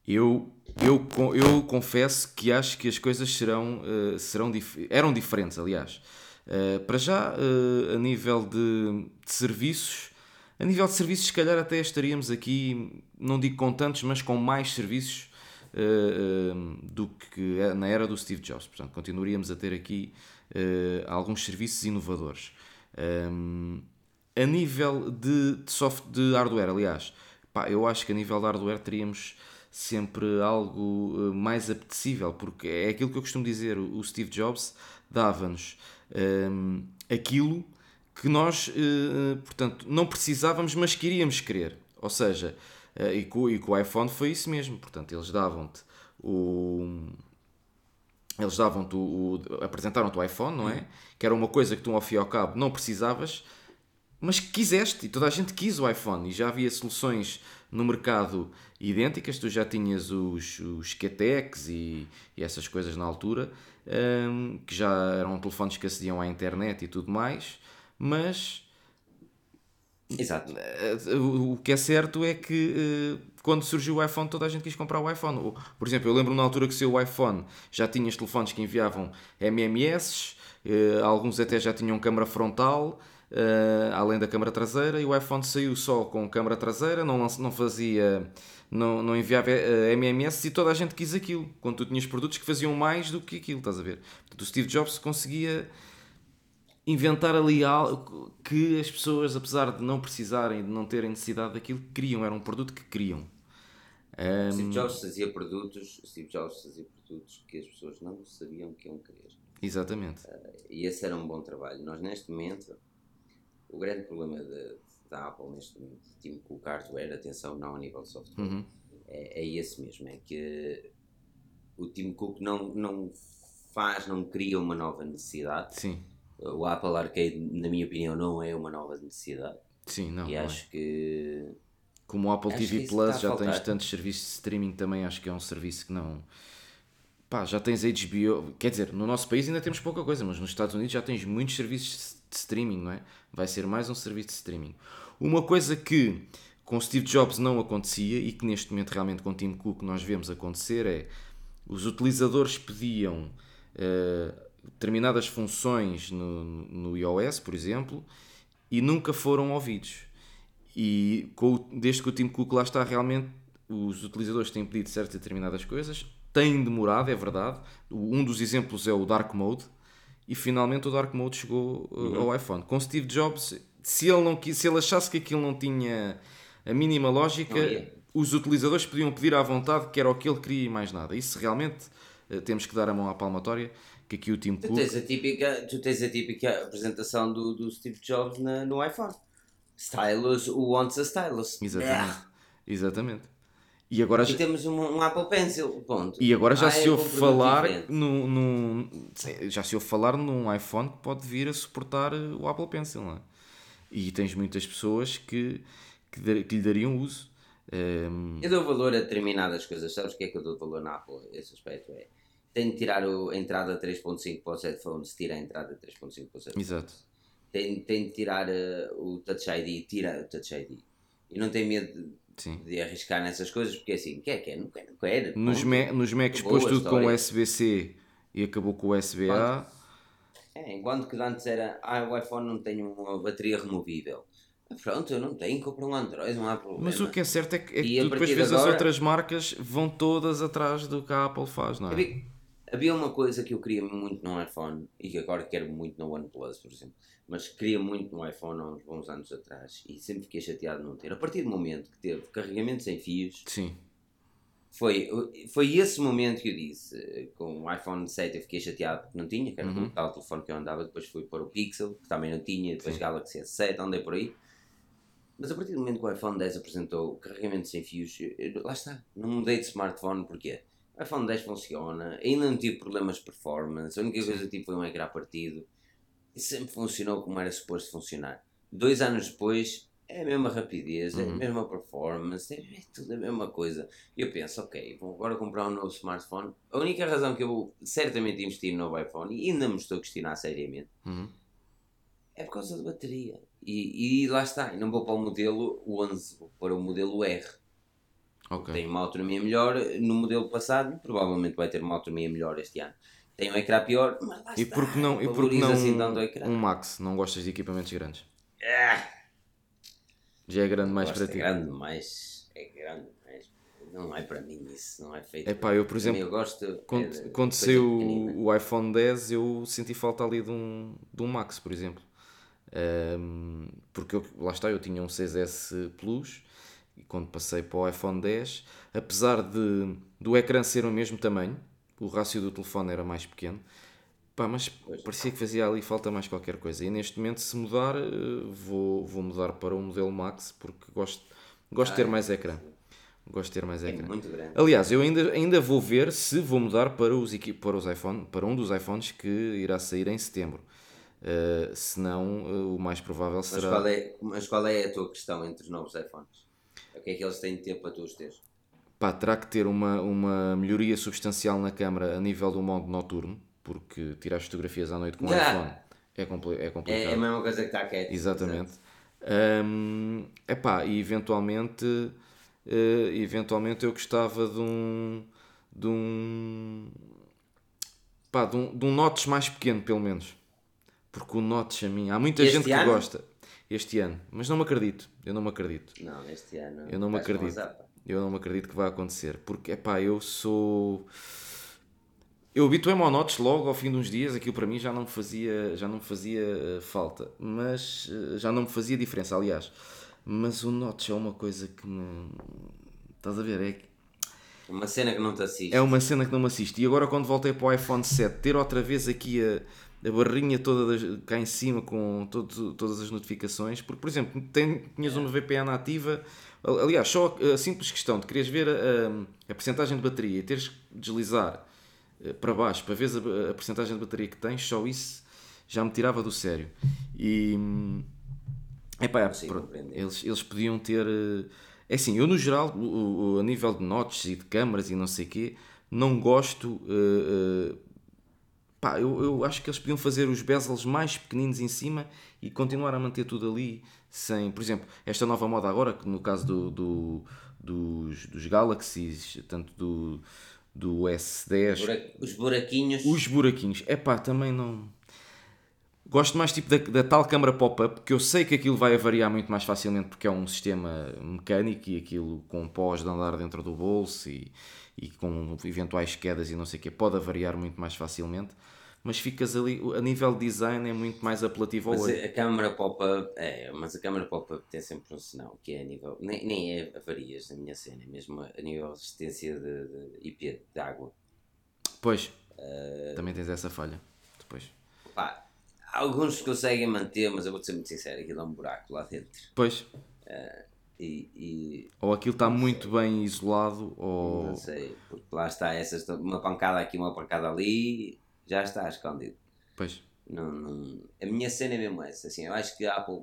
Eu, eu, eu confesso que acho que as coisas serão, eh, serão dif- eram diferentes, aliás. Eh, para já, eh, a nível de, de serviços, a nível de serviços, se calhar até estaríamos aqui, não digo com tantos, mas com mais serviços eh, do que na era do Steve Jobs. Portanto, continuaríamos a ter aqui alguns serviços inovadores. Um, a nível de, de soft, de hardware, aliás, pá, eu acho que a nível de hardware teríamos sempre algo mais apetecível, porque é aquilo que eu costumo dizer, o Steve Jobs dava-nos ehm, aquilo que nós, eh, portanto, não precisávamos, mas queríamos querer. Ou seja, eh, e, com, e com o iPhone foi isso mesmo, portanto, eles davam-te o, eles davam-te o, o- apresentaram-te o iPhone, não é? Que era uma coisa que tu ao fim e ao cabo não precisavas, mas que quiseste e toda a gente quis o iPhone. E já havia soluções no mercado idênticas, tu já tinhas os, os QTEX e, e essas coisas na altura, hum, que já eram telefones que acediam à internet e tudo mais, mas Exato. eh, o que é certo é que eh, quando surgiu o iPhone toda a gente quis comprar o iPhone. Por exemplo, eu lembro na altura que saiu o iPhone já tinhas telefones que enviavam MMS, eh, alguns até já tinham câmara frontal, além da câmara traseira, e o iPhone saiu só com câmara traseira, não, não fazia. Não, não enviava eh, MMS e toda a gente quis aquilo. Quando tu tinhas produtos que faziam mais do que aquilo, estás a ver? Portanto, o Steve Jobs conseguia inventar ali algo que as pessoas, apesar de não precisarem, de não terem necessidade daquilo, queriam. Era um produto que queriam. Ahm, Steve Jobs fazia produtos, Steve Jobs fazia produtos que as pessoas não sabiam que iam querer. exatamente. E esse era um bom trabalho. Nós, neste momento, o grande problema de- da Apple, neste momento, de Tim Cook hardware, atenção, não a nível de software, Uhum. é, é esse mesmo. É que o Tim Cook não, não faz, não cria uma nova necessidade. Sim, O Apple Arcade, na minha opinião, não é uma nova necessidade. sim, não. e não é. acho que. Como o Apple acho TV Plus já tens tantos serviços de streaming também, acho que é um serviço que não. Pá, já tens HBO. Quer dizer, no nosso país ainda temos pouca coisa, mas nos Estados Unidos já tens muitos serviços de streaming, não é? Vai ser mais um serviço de streaming. Uma coisa que com Steve Jobs não acontecia e que neste momento realmente com Tim Cook nós vemos acontecer é os utilizadores pediam eh, determinadas funções no, no iOS, por exemplo, e nunca foram ouvidos. E com desde que o Tim Cook lá está, realmente os utilizadores têm pedido certas determinadas coisas, têm demorado, é verdade. Um dos exemplos é o Dark Mode, e finalmente o Dark Mode chegou uh, ao iPhone. Com Steve Jobs, se ele, não, quis- se ele achasse que aquilo não tinha a mínima lógica, os utilizadores podiam pedir à vontade que era o que ele queria e mais nada. Isso realmente uh, temos que dar a mão à palmatória, que aqui o Tim Tu Cook. tens a típica, tu tens a típica apresentação do, do Steve Jobs na, no iPhone. Stylus, who wants a stylus? Exatamente. Exatamente. E agora E já, temos um, um Apple Pencil, ponto. E agora já Ah, se é ouve um falar num, num- já se ouve falar num iPhone que pode vir a suportar eh, o Apple Pencil, não é? E tens muitas pessoas que, que, que lhe dariam uso. Ehm, Eu dou valor a determinadas coisas. Sabes o que é que eu dou valor na Apple? Esse aspecto é. Tem de tirar o- a entrada 3.5 para os headphones, tira a entrada 3.5 para os headphones. exato. Tem, tem de tirar eh, o Touch ID, tira o Touch ID. E não tem medo de, Sim. de arriscar nessas coisas, porque assim, quer, quer, não quer, não quer. Nos. Ma- nos Macs pôs tudo com. USB-C e acabou com o USB-A. É, enquanto que antes era, ah, o iPhone não tem uma bateria removível. Pronto, eu não tenho, compro um Android, não há problema. Mas o que é certo é que, é que tu depois de vês as agora- outras marcas vão todas atrás do que a Apple faz, não é? Havia, uma coisa que eu queria muito no iPhone e que agora quero muito no OnePlus, por exemplo. Mas queria muito no iPhone há uns bons anos atrás e sempre fiquei chateado de não ter. A partir do momento que teve carregamento sem fios, Sim. foi, foi esse momento que eu disse. Com o iPhone 7 eu fiquei chateado porque não tinha, que era Uhum. o tal telefone que eu andava. Depois fui para o Pixel, que também não tinha. Depois Sim. Galaxy S7, andei por aí. Mas a partir do momento que o iPhone 10 apresentou carregamento sem fios, eu- lá está. Não mudei de smartphone porque O iPhone 10 funciona, ainda não tive problemas de performance, a única coisa que tive foi um ecrã partido. E sempre funcionou como era suposto funcionar. Dois anos depois, é a mesma rapidez, é a Uhum. mesma performance, é, tudo a mesma coisa. E eu penso, ok, vou agora comprar um novo smartphone. A única razão que eu vou certamente investir no novo iPhone, e ainda me estou a questionar seriamente, Uhum. é por causa da bateria. E, e lá está, não vou para o modelo 11, vou para o modelo R. Ok. Tem uma autonomia melhor no modelo passado, provavelmente vai ter uma autonomia melhor este ano. Tem um ecrã pior, mas lá E está. porque não, e porque não assim um Max? Não gostas de equipamentos grandes? Ah, Já é grande mais para é ti. grande demais. É grande demais. Não é para mim isso, não é feito. É pá, eu por exemplo, eu gosto. é quando, quando saiu o, o iPhone 10 eu senti falta ali de um, de um Max, por exemplo. Ahm, porque eu, lá está, eu tinha um 6S Plus e quando passei para o iPhone 10, apesar de, do ecrã ser o mesmo tamanho, o rácio do telefone era mais pequeno, pá, mas parecia que fazia ali falta mais qualquer coisa. E neste momento, se mudar, eh, vou, vou mudar para o modelo Max porque gosto, gosto de ter Ah, mais ecrã. Gosto de ter mais É ecrã. Aliás, eu ainda, ainda vou ver se vou mudar para, os, para, os iPhone, para um dos iPhones que irá sair em setembro. Uh, se não, uh, o mais provável Mas será. qual, é, mas qual é a tua questão entre os novos iPhones? Que é que eles têm de ter para tu os teres? Pá, terá que ter uma, uma melhoria substancial na câmara a nível do modo noturno, porque tirar fotografias à noite com o Ah! iPhone é, compli é É, complicado. é a mesma coisa que está quieto. Exatamente. É epá, e eventualmente, eh, eventualmente eu gostava de um, de um, pá, de um, de um notch mais pequeno, pelo menos. Porque o notch a mim, há muita Este gente que ano? gosta este ano, mas não me acredito, eu não me acredito. Não, este ano. Eu não me acredito. pá. Eu não me acredito que vai acontecer. Porque, epá, eu sou. Eu habituei-me ao Notch logo ao fim de uns dias, aquilo para mim já não me fazia, já não me fazia eh, falta, mas eh, já não me fazia diferença, aliás. Mas o Notch é uma coisa que me. Estás a ver? É, Uma cena que não te assiste. é uma cena que não me assiste. E agora, quando voltei para o iPhone 7, ter outra vez aqui a, a barrinha toda das- cá em cima com todo- todas as notificações, porque, por exemplo, tem, tinhas uma VPN ativa. al- Aliás, só a, a simples questão de quereres ver a, a, percentagem de bateria e teres que deslizar eh, para baixo para ver a, a percentagem de bateria que tens, só isso já me tirava do sério. E. hum, Epá, é, compreender. eles, eles podiam ter. eh, É assim, eu no geral, o- o- a nível de notches e de câmaras e não sei o quê, não gosto. eh, eh, pá, eu, eu acho que eles podiam fazer os bezels mais pequeninos em cima e continuar a manter tudo ali. Sem, por exemplo, esta nova moda agora, que no caso do, do- dos, dos Galaxies, tanto do, do S10, Bura- Os buraquinhos. os buraquinhos, é pá, também não. Gosto mais tipo da, da tal câmara pop-up, que eu sei que aquilo vai variar muito mais facilmente porque é um sistema mecânico e aquilo com pós de andar dentro do bolso e, e com eventuais quedas e não sei o que, pode variar muito mais facilmente. Mas ficas ali, a nível de design é muito mais apelativo ao Mas olho. a câmara pop-up, é, mas a câmara pop-up tem sempre um sinal, que é a nível, nem, nem é avarias na minha cena, é mesmo a nível de resistência de, de IP de água. Pois, também tens essa falha. Depois. Pá, alguns conseguem manter, mas eu vou ser muito sincero, aquilo é um buraco lá dentro. Pois, E, e ou aquilo está muito bem isolado, ou. não sei, porque lá está, essas, uma pancada aqui, uma pancada ali, já está escondido. Pois, Não, não- A minha cena é mesmo essa. Assim, eu acho que a Apple.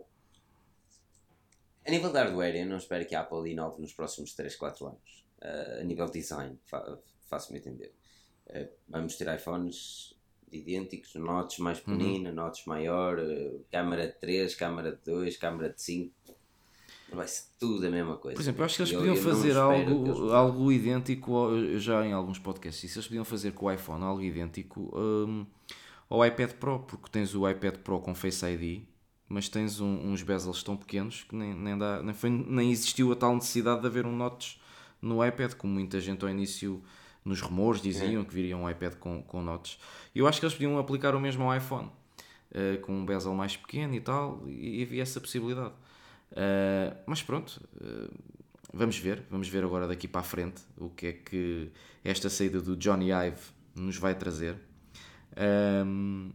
A nível de hardware, eu não espero que a Apple inove nos próximos 3, 4 anos. Ah, a nível de design, fa faço-me entender. Ah, vamos ter iPhones idênticos, notes mais Uhum. pequenina, notes maior, ah, câmara de 3, câmara de 2, câmara de 5. Vai ser tudo a mesma coisa. Por exemplo, eu acho que eles Eu- podiam eu não fazer algo, eles- algo idêntico, ao- eu já em alguns podcasts, disse, eles podiam fazer com o iPhone algo idêntico hum, ao iPad Pro, porque tens o iPad Pro com Face ID, mas tens um- uns bezels tão pequenos que nem, nem, dá, nem, foi, nem existiu a tal necessidade de haver um notch no iPad, como muita gente ao início nos rumores diziam que viria um iPad com, com notch. Eu acho que eles podiam aplicar o mesmo ao iPhone, eh, com um bezel mais pequeno e tal, e havia essa possibilidade. Uh, mas pronto, uh, vamos ver, vamos ver agora daqui para a frente o que é que esta saída do Johnny Ive nos vai trazer. Um,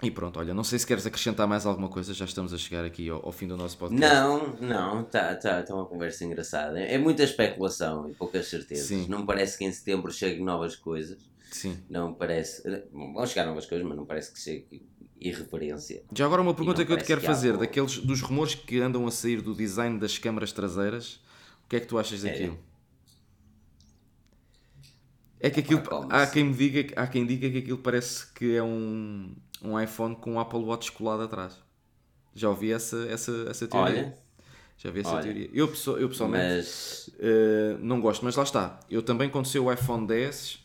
E pronto, olha, não sei se queres acrescentar mais alguma coisa, já estamos a chegar aqui ao, ao fim do nosso podcast. Não, não, está tá, tá uma conversa engraçada. É muita especulação e poucas certezas. Sim. Não parece que em setembro cheguem novas coisas. Sim. Não parece. Vão chegar novas coisas, mas não parece que chegue irreverência. Já agora uma pergunta que eu te quero que fazer, Apple- daqueles dos rumores que andam a sair do design das câmaras traseiras, o que é que tu achas É. daquilo? É que aquilo, há quem me diga, há quem diga que aquilo parece que é um, um iPhone com um Apple Watch colado atrás. Já ouvi essa, essa, essa teoria. Olha, Já vi essa olha. teoria. Eu, eu pessoalmente mas. eh, não gosto, mas lá está. Eu também, quando saiu o iPhone 10,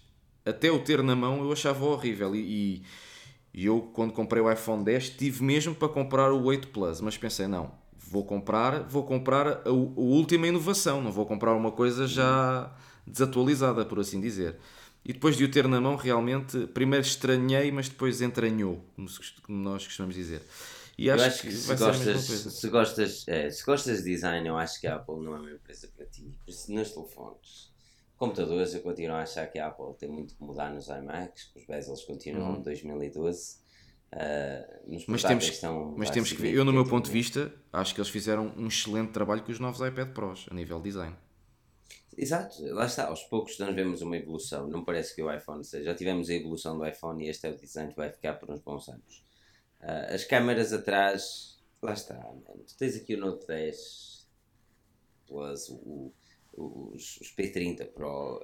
até o ter na mão, eu achava horrível. E, e- e eu, quando comprei o iPhone 10, tive mesmo para comprar o 8 Plus, mas pensei, não, vou comprar, vou comprar a, a última inovação, não vou comprar uma coisa já desatualizada, por assim dizer. E depois de o ter na mão, realmente, primeiro estranhei, mas depois entranhou, como nós costumamos dizer. E acho, acho que, que se gostas, se, gostas, é, se gostas de design, eu acho que a Apple não é uma empresa para ti. Nos telefones, computadores, eu continuo a achar que a Apple tem muito que mudar nos iMacs, os bezels continuam em 2012. ah, nos Uhum. Mas temos, estão mas temos que ver. Eu, no meu ponto de vista, acho que eles fizeram um excelente trabalho com os novos iPad Pros, a nível design. Exato, lá está, aos poucos nós vemos uma evolução. Não parece que o iPhone seja. Já tivemos a evolução do iPhone e este é o design que vai ficar por uns bons anos. Ah, as câmaras atrás, lá está. Tu tens aqui o Note 10 Plus, o- os, os P30 Pro.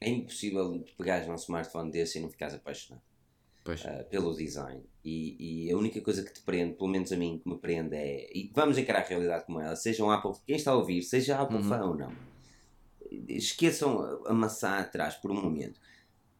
É impossível pegares num smartphone desse e não ficares apaixonado ah, pelo design. E, e a única coisa que te prende, pelo menos a mim, que me prende é. E vamos encarar a realidade como ela, seja um Apple, quem está a ouvir, seja Apple Uhum. fã ou não. Esqueçam a- maçã atrás por um momento.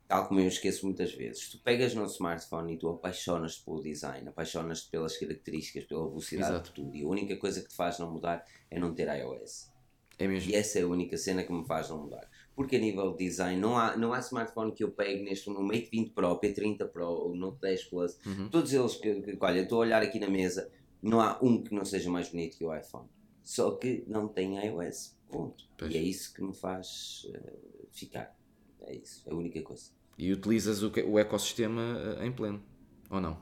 Tal como eu esqueço muitas vezes. Tu pegas no smartphone e tu apaixonas-te pelo design, apaixonas-te pelas características, pela velocidade Exato. de tudo. E a única coisa que te faz não mudar é não ter iOS. É mesmo. E essa é a única cena que me faz não mudar. Porque a nível de design, não há, não há smartphone que eu pegue neste no Mate 20 Pro, P30 Pro ou Note 10 Plus. Uhum. Todos eles que, que olha, estou a olhar aqui na mesa, não há um que não seja mais bonito que o iPhone. Só que não tem iOS. Ponto. Pois. E é isso que me faz eh, ficar. É isso, é a única coisa. E utilizas o, que- o ecossistema eh, em pleno, ou não?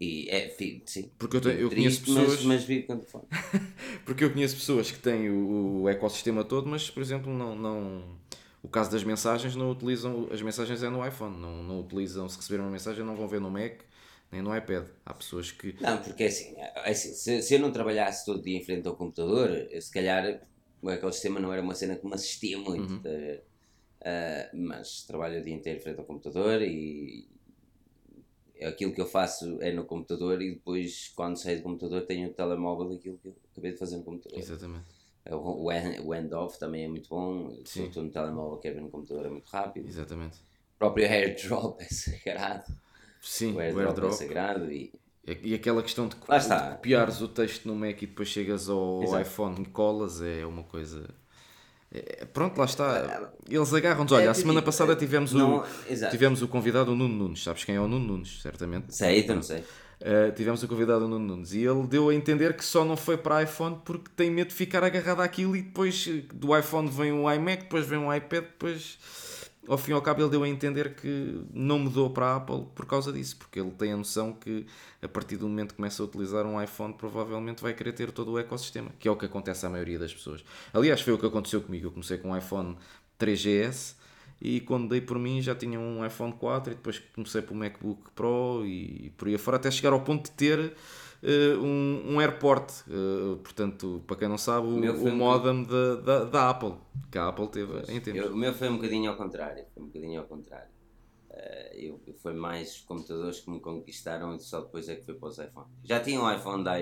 E é, fi- sim. Porque eu, te- eu conheço Triste, mas, pessoas, mas vivo com telefone. porque eu conheço pessoas que têm o, o ecossistema todo, mas por exemplo não, não o caso das mensagens não utilizam as mensagens é no iPhone, não, não utilizam se receber uma mensagem não vão ver no Mac nem no iPad. Há pessoas que Não, porque é assim, é assim se, se eu não trabalhasse todo dia em frente ao computador, eu, se calhar o ecossistema não era uma cena que me assistia muito. Uhum. tá? Ah, mas trabalho o dia inteiro em frente ao computador e aquilo que eu faço é no computador e depois quando saio do computador tenho o telemóvel aquilo que eu acabei de fazer no computador. exatamente. O, o o handoff também é muito bom. Se Sim. eu estou no telemóvel, quero ver no computador, é muito rápido. Exatamente. O próprio airdrop é sagrado. Sim, O airdrop, o airdrop. é sagrado e E aquela questão de, de copiares o texto no Mac e depois chegas ao Exato. iPhone e colas é uma coisa. É- pronto, lá está. Eles agarram-nos. Olha, É a semana digo, passada é, tivemos, não- o, exato. tivemos o convidado o Nuno Nunes. Sabes quem é o Nuno Nunes, certamente. Sei, então não sei. Uh, tivemos o convidado o Nuno Nunes e ele deu a entender que só não foi para iPhone porque tem medo de ficar agarrado àquilo e depois do iPhone vem um iMac, depois vem um iPad, depois ao fim e ao cabo ele deu a entender que não mudou para a Apple por causa disso, porque ele tem a noção que a partir do momento que começa a utilizar um iPhone provavelmente vai querer ter todo o ecossistema, que é o que acontece à maioria das pessoas. Aliás, foi o que aconteceu comigo, eu comecei com um iPhone 3GS e quando dei por mim já tinha um iPhone 4 e depois comecei pelo MacBook Pro e por aí afora até chegar ao ponto de ter um, um AirPort, eh, portanto, para quem não sabe, o, o um- modem da, da, da Apple, que a Apple teve em tempos. Eu- o meu foi um bocadinho ao contrário. Foi um bocadinho ao contrário. Eh, eu, foi mais os computadores que me conquistaram e só depois é que foi para os iPhone. Já tinha um iPhone, da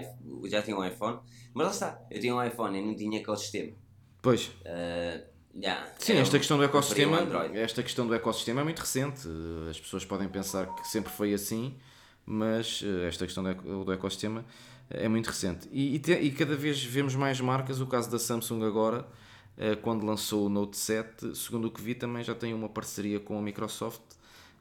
já tinha um iPhone, mas lá está, eu tinha um iPhone e não tinha ecossistema. Pois, Eh, já, Sim, esta um- questão do um ecossistema, Android. esta questão do ecossistema é muito recente. As pessoas podem pensar que sempre foi assim, mas eh, esta questão do eco- do ecossistema é muito recente. E, e te- e cada vez vemos mais marcas, o caso da Samsung agora, eh, quando lançou o Note 7, segundo o que vi, também já tem uma parceria com a Microsoft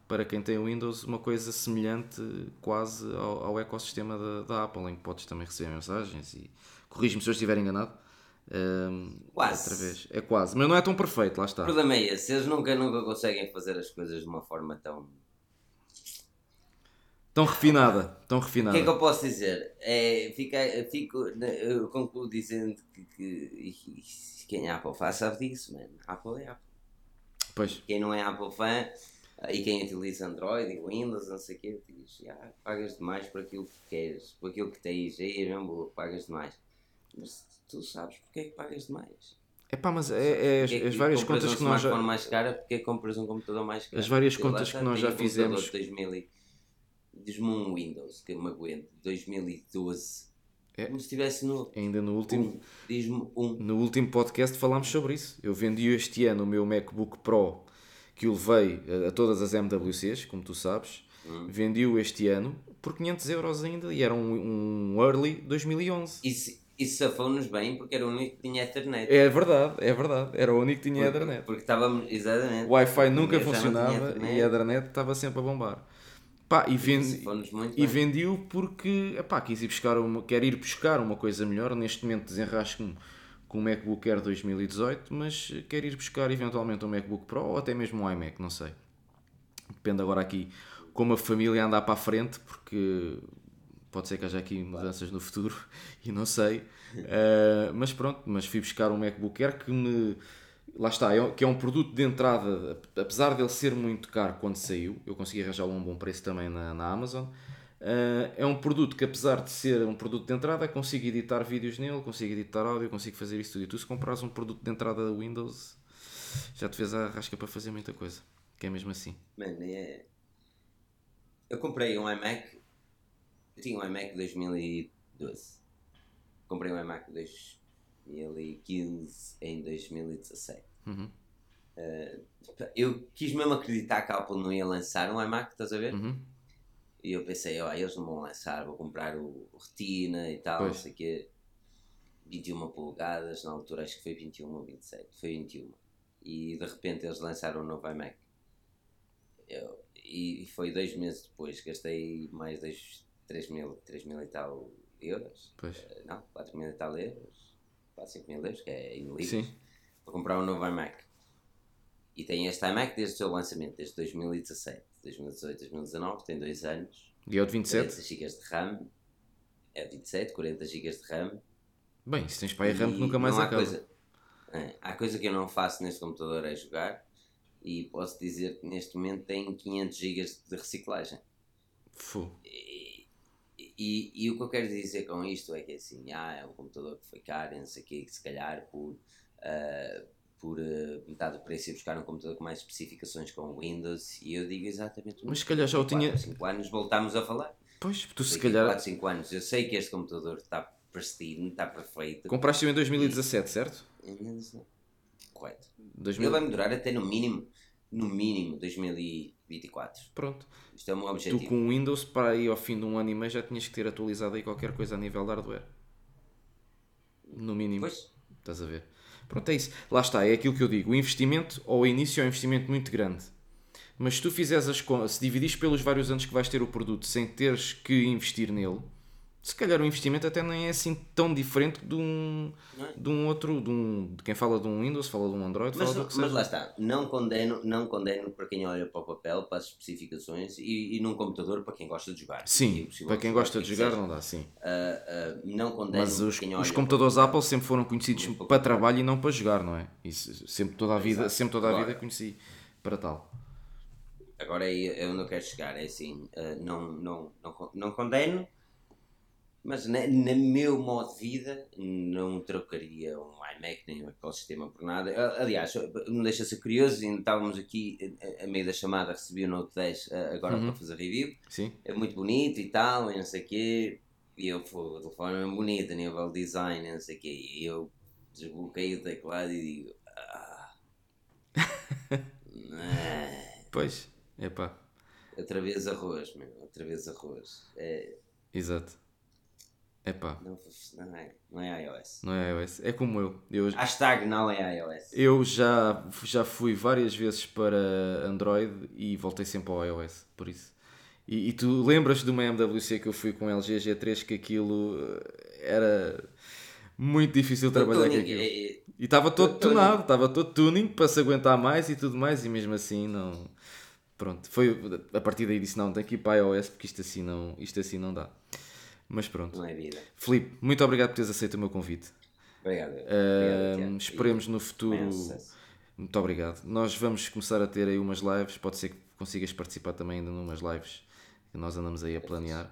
para quem tem o Windows, uma coisa semelhante quase ao, ao ecossistema da, da Apple, em que podes também receber mensagens e corrige-me se eu estiver enganado. Ehm, Quase. Outra vez. É quase, mas não é tão perfeito, lá está. O problema é esse, eles nunca, nunca conseguem fazer as coisas de uma forma tão. Tão refinada, tão O que refinada. é que eu posso dizer? É, fica, fico, eu concluo dizendo que, que quem é Apple fã sabe disso, mano. Apple é Apple. Pois, Quem não é Apple fã e quem utiliza Android e Windows, não sei o quê, diz, ah, pagas demais por aquilo que queres, por aquilo que tens, aí é mesmo pagas demais. Mas tu sabes porque é que pagas demais. é pá, mas é, é as, é as várias contas um que nós já. mais caro, porque que compras um computador mais caro? As várias contas que nós já fizemos. de 2000 e- Diz-me um Windows que eu me aguento, 2012. É. Como se estivesse no. Ainda no último, Um. Diz-me um. no último podcast falámos sobre isso. Eu vendi este ano o meu MacBook Pro que o levei a, a todas as MWCs, como tu sabes. Hum. Vendi-o este ano por 500 euros ainda e era um, um early 2011. Isso, isso safou-nos bem porque era o único que tinha Ethernet. É verdade, é verdade. Era o único que tinha Porque- Ethernet. Porque estávamos. Exatamente. O Wi-Fi nunca funcionava e a Ethernet estava sempre a bombar. Pá, e, vendi, e bem. vendi-o porque epá, quis ir buscar uma, quero ir buscar uma coisa melhor. Neste momento desenrasco-me com o MacBook Air 2018, mas quero ir buscar eventualmente um MacBook Pro ou até mesmo um iMac, não sei. Depende agora aqui como a família andar para a frente, porque pode ser que haja aqui mudanças no futuro e não sei. Uh, mas pronto, mas fui buscar um MacBook Air que me. Lá está, é que é um produto de entrada, apesar dele ser muito caro quando saiu, eu consegui arranjá-lo a um bom preço também na, na Amazon. Uh, é um produto que, apesar de ser um produto de entrada, consigo editar vídeos nele, consigo editar áudio, consigo fazer isso tudo. E tu, se comprares um produto de entrada da Windows, já te fez a rasca para fazer muita coisa. Que é mesmo assim. Mano, é... Eu comprei um iMac. Eu tinha um iMac 2012. Comprei um iMac 2015 em 2017. Uhum. Eu quis mesmo acreditar que a Apple não ia lançar um iMac, estás a ver? Uhum. E eu pensei, ó, eles não vão lançar, vou comprar o, o Retina e tal, Pois. não sei o quê. 21 polegadas, na altura acho que foi 21 ou 27, foi 21. E de repente eles lançaram um novo iMac. Eu, e foi dois meses depois, gastei mais dois, 3 mil, 3 mil e tal euros. Pois. Eh, Não, 4 mil e tal euros. 4, 5 mil euros, que é. Sim. Para comprar um novo iMac. E tem este iMac desde o seu lançamento, desde 2017. 2018, 2019, tem dois anos. E é o de 27? 40 GB de RAM. É 27, 40 GB de RAM. Bem, se tens para RAM que E nunca mais acaba. Coisa, é, há coisa que eu não faço neste computador é jogar. E posso dizer que neste momento tem 500 GB de reciclagem. Fu. E, e, e o que eu quero dizer com isto é que assim, ah, é um computador que foi caro, e não sei o quê, que se calhar por, ah, por ah, metade do preço ia buscar um computador com mais especificações com Windows e eu digo exatamente o Mas se calhar já o tinha- 5 anos voltámos a falar. Pois, tu se calhar 4, 5 anos. Eu sei que este computador está pristino, está perfeito. compraste-o em 2017, certo? Correto. 2000... Ele vai me durar até no mínimo, no mínimo 2024. Pronto. Isto é o meu Tu objetivo. com o Windows para aí ao fim de um ano e meio já tinhas que ter atualizado aí qualquer coisa a nível de hardware. No mínimo. Pois, Estás a ver? Pronto, é isso. Lá está, é aquilo que eu digo. O investimento ao início é um investimento muito grande. Mas se tu fizeres as contas, se dividires pelos vários anos que vais ter o produto sem teres que investir nele, se calhar o investimento até nem é assim tão diferente de um, é? de um outro, de, um, de quem fala de um Windows, fala de um Android, mas, fala do que mas lá está. Não condeno, não condeno para quem olha para o papel, para as especificações e, e num computador para quem gosta de jogar. Sim, é para quem gosta de jogar não dá, sim. Ah, ah, não condeno Mas os, os computadores para Apple sempre foram conhecidos pouco. para trabalho e não para jogar, não é? Isso, sempre toda a vida, Exato. sempre toda a vida conheci para tal. Agora é é onde eu quero chegar, é assim, eh, não, não, não, não condeno, mas na, na meu modo de vida não trocaria um iMac nem um ecossistema por nada. Aliás, me deixa ser curioso, ainda estávamos aqui a, a meio da chamada, recebi o Note 10 eh, agora Uhum. para fazer review, Sim? é muito bonito e tal, e não sei o quê, e eu, pô, o telefone é bonito a nível de design, e não sei o quê, e eu desbloqueio o teclado e digo, ah, ah, Pois, é pá, outra vez arroz, meu, outra vez arroz. É, exato. É pá, não, não, é, não é iOS. não é iOS. É como eu. Eu, Hashtag não é iOS. eu já, já fui várias vezes para Android e voltei sempre ao iOS, por isso. E, e tu lembras de uma MWC que eu fui com LG G3 que aquilo eh, era muito difícil trabalhar com Tuning, aquilo. é- é- E estava todo tunado, estava todo tuning para se aguentar mais e tudo mais, e mesmo assim não. Pronto, foi a partir daí disse não, tem que ir para iOS porque isto assim não, isto assim não dá. Mas pronto. Não é vida. Filipe, muito obrigado por teres aceito o meu convite. Obrigado. Uh, Obrigado, esperemos no futuro. Muito obrigado. Nós vamos começar a ter aí umas lives. Pode ser que consigas participar também ainda numas lives que nós andamos aí a planear.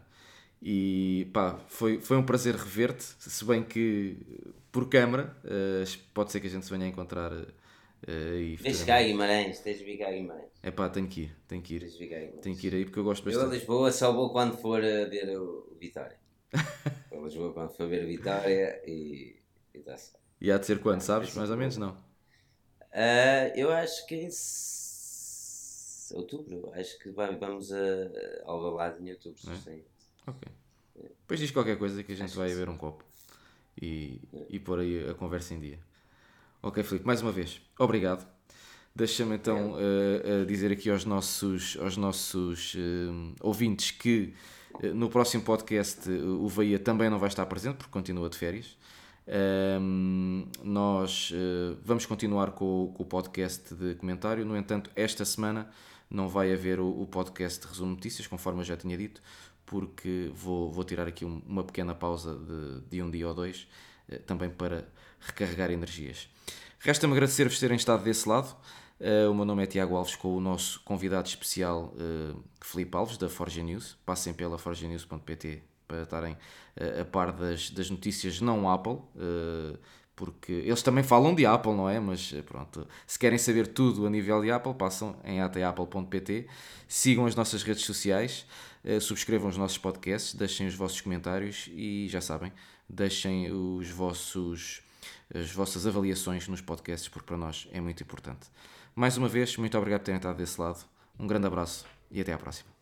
E pá, foi, foi um prazer rever-te. Se bem que por câmara, eh, pode ser que a gente se venha a encontrar. eh, e Tens cá Guimarães, tens de vir cá Guimarães. É pá, tenho que ir, tenho que ir. Tens de vir cá a Guimarães. Tenho que ir aí porque eu gosto Eu a bastante. Lisboa só vou quando for a ver o, o Vitória. a Lisboa o Vitória e e está-se. E há de ser quando, sabes? Mais ou menos não. Ah, eu acho que em outubro, acho que vamos a Alvalade em outubro, É? sim. Ok. Depois diz qualquer coisa que a gente Acho vai beber um copo e, e pôr aí a conversa em dia. Ok, Filipe, mais uma vez, obrigado. Deixa-me então eh, eh, dizer aqui aos nossos, aos nossos eh, ouvintes que no próximo podcast eh, o Veia também não vai estar presente porque continua de férias. Ahm, nós eh, vamos continuar com, o- com o podcast de comentário, no entanto, esta semana não vai haver o, o podcast de resumo de notícias, conforme eu já tinha dito, porque vou, vou tirar aqui um- uma pequena pausa de, de um dia ou dois, eh, também para recarregar energias. Resta-me agradecer-vos terem estado desse lado. Eh, o meu nome é Tiago Alves, com o nosso convidado especial uh, Felipe Alves, da Forge News. Passem pela forgenews.pt para estarem eh, a par das, das notícias não Apple, porque eles também falam de Apple, não é? Mas pronto, se querem saber tudo a nível de Apple, passam em ateapple.pt, sigam as nossas redes sociais, subscrevam os nossos podcasts, deixem os vossos comentários e já sabem, deixem os vossos, as vossas avaliações nos podcasts, porque para nós é muito importante. Mais uma vez, muito obrigado por terem estado desse lado. Um grande abraço e até à próxima.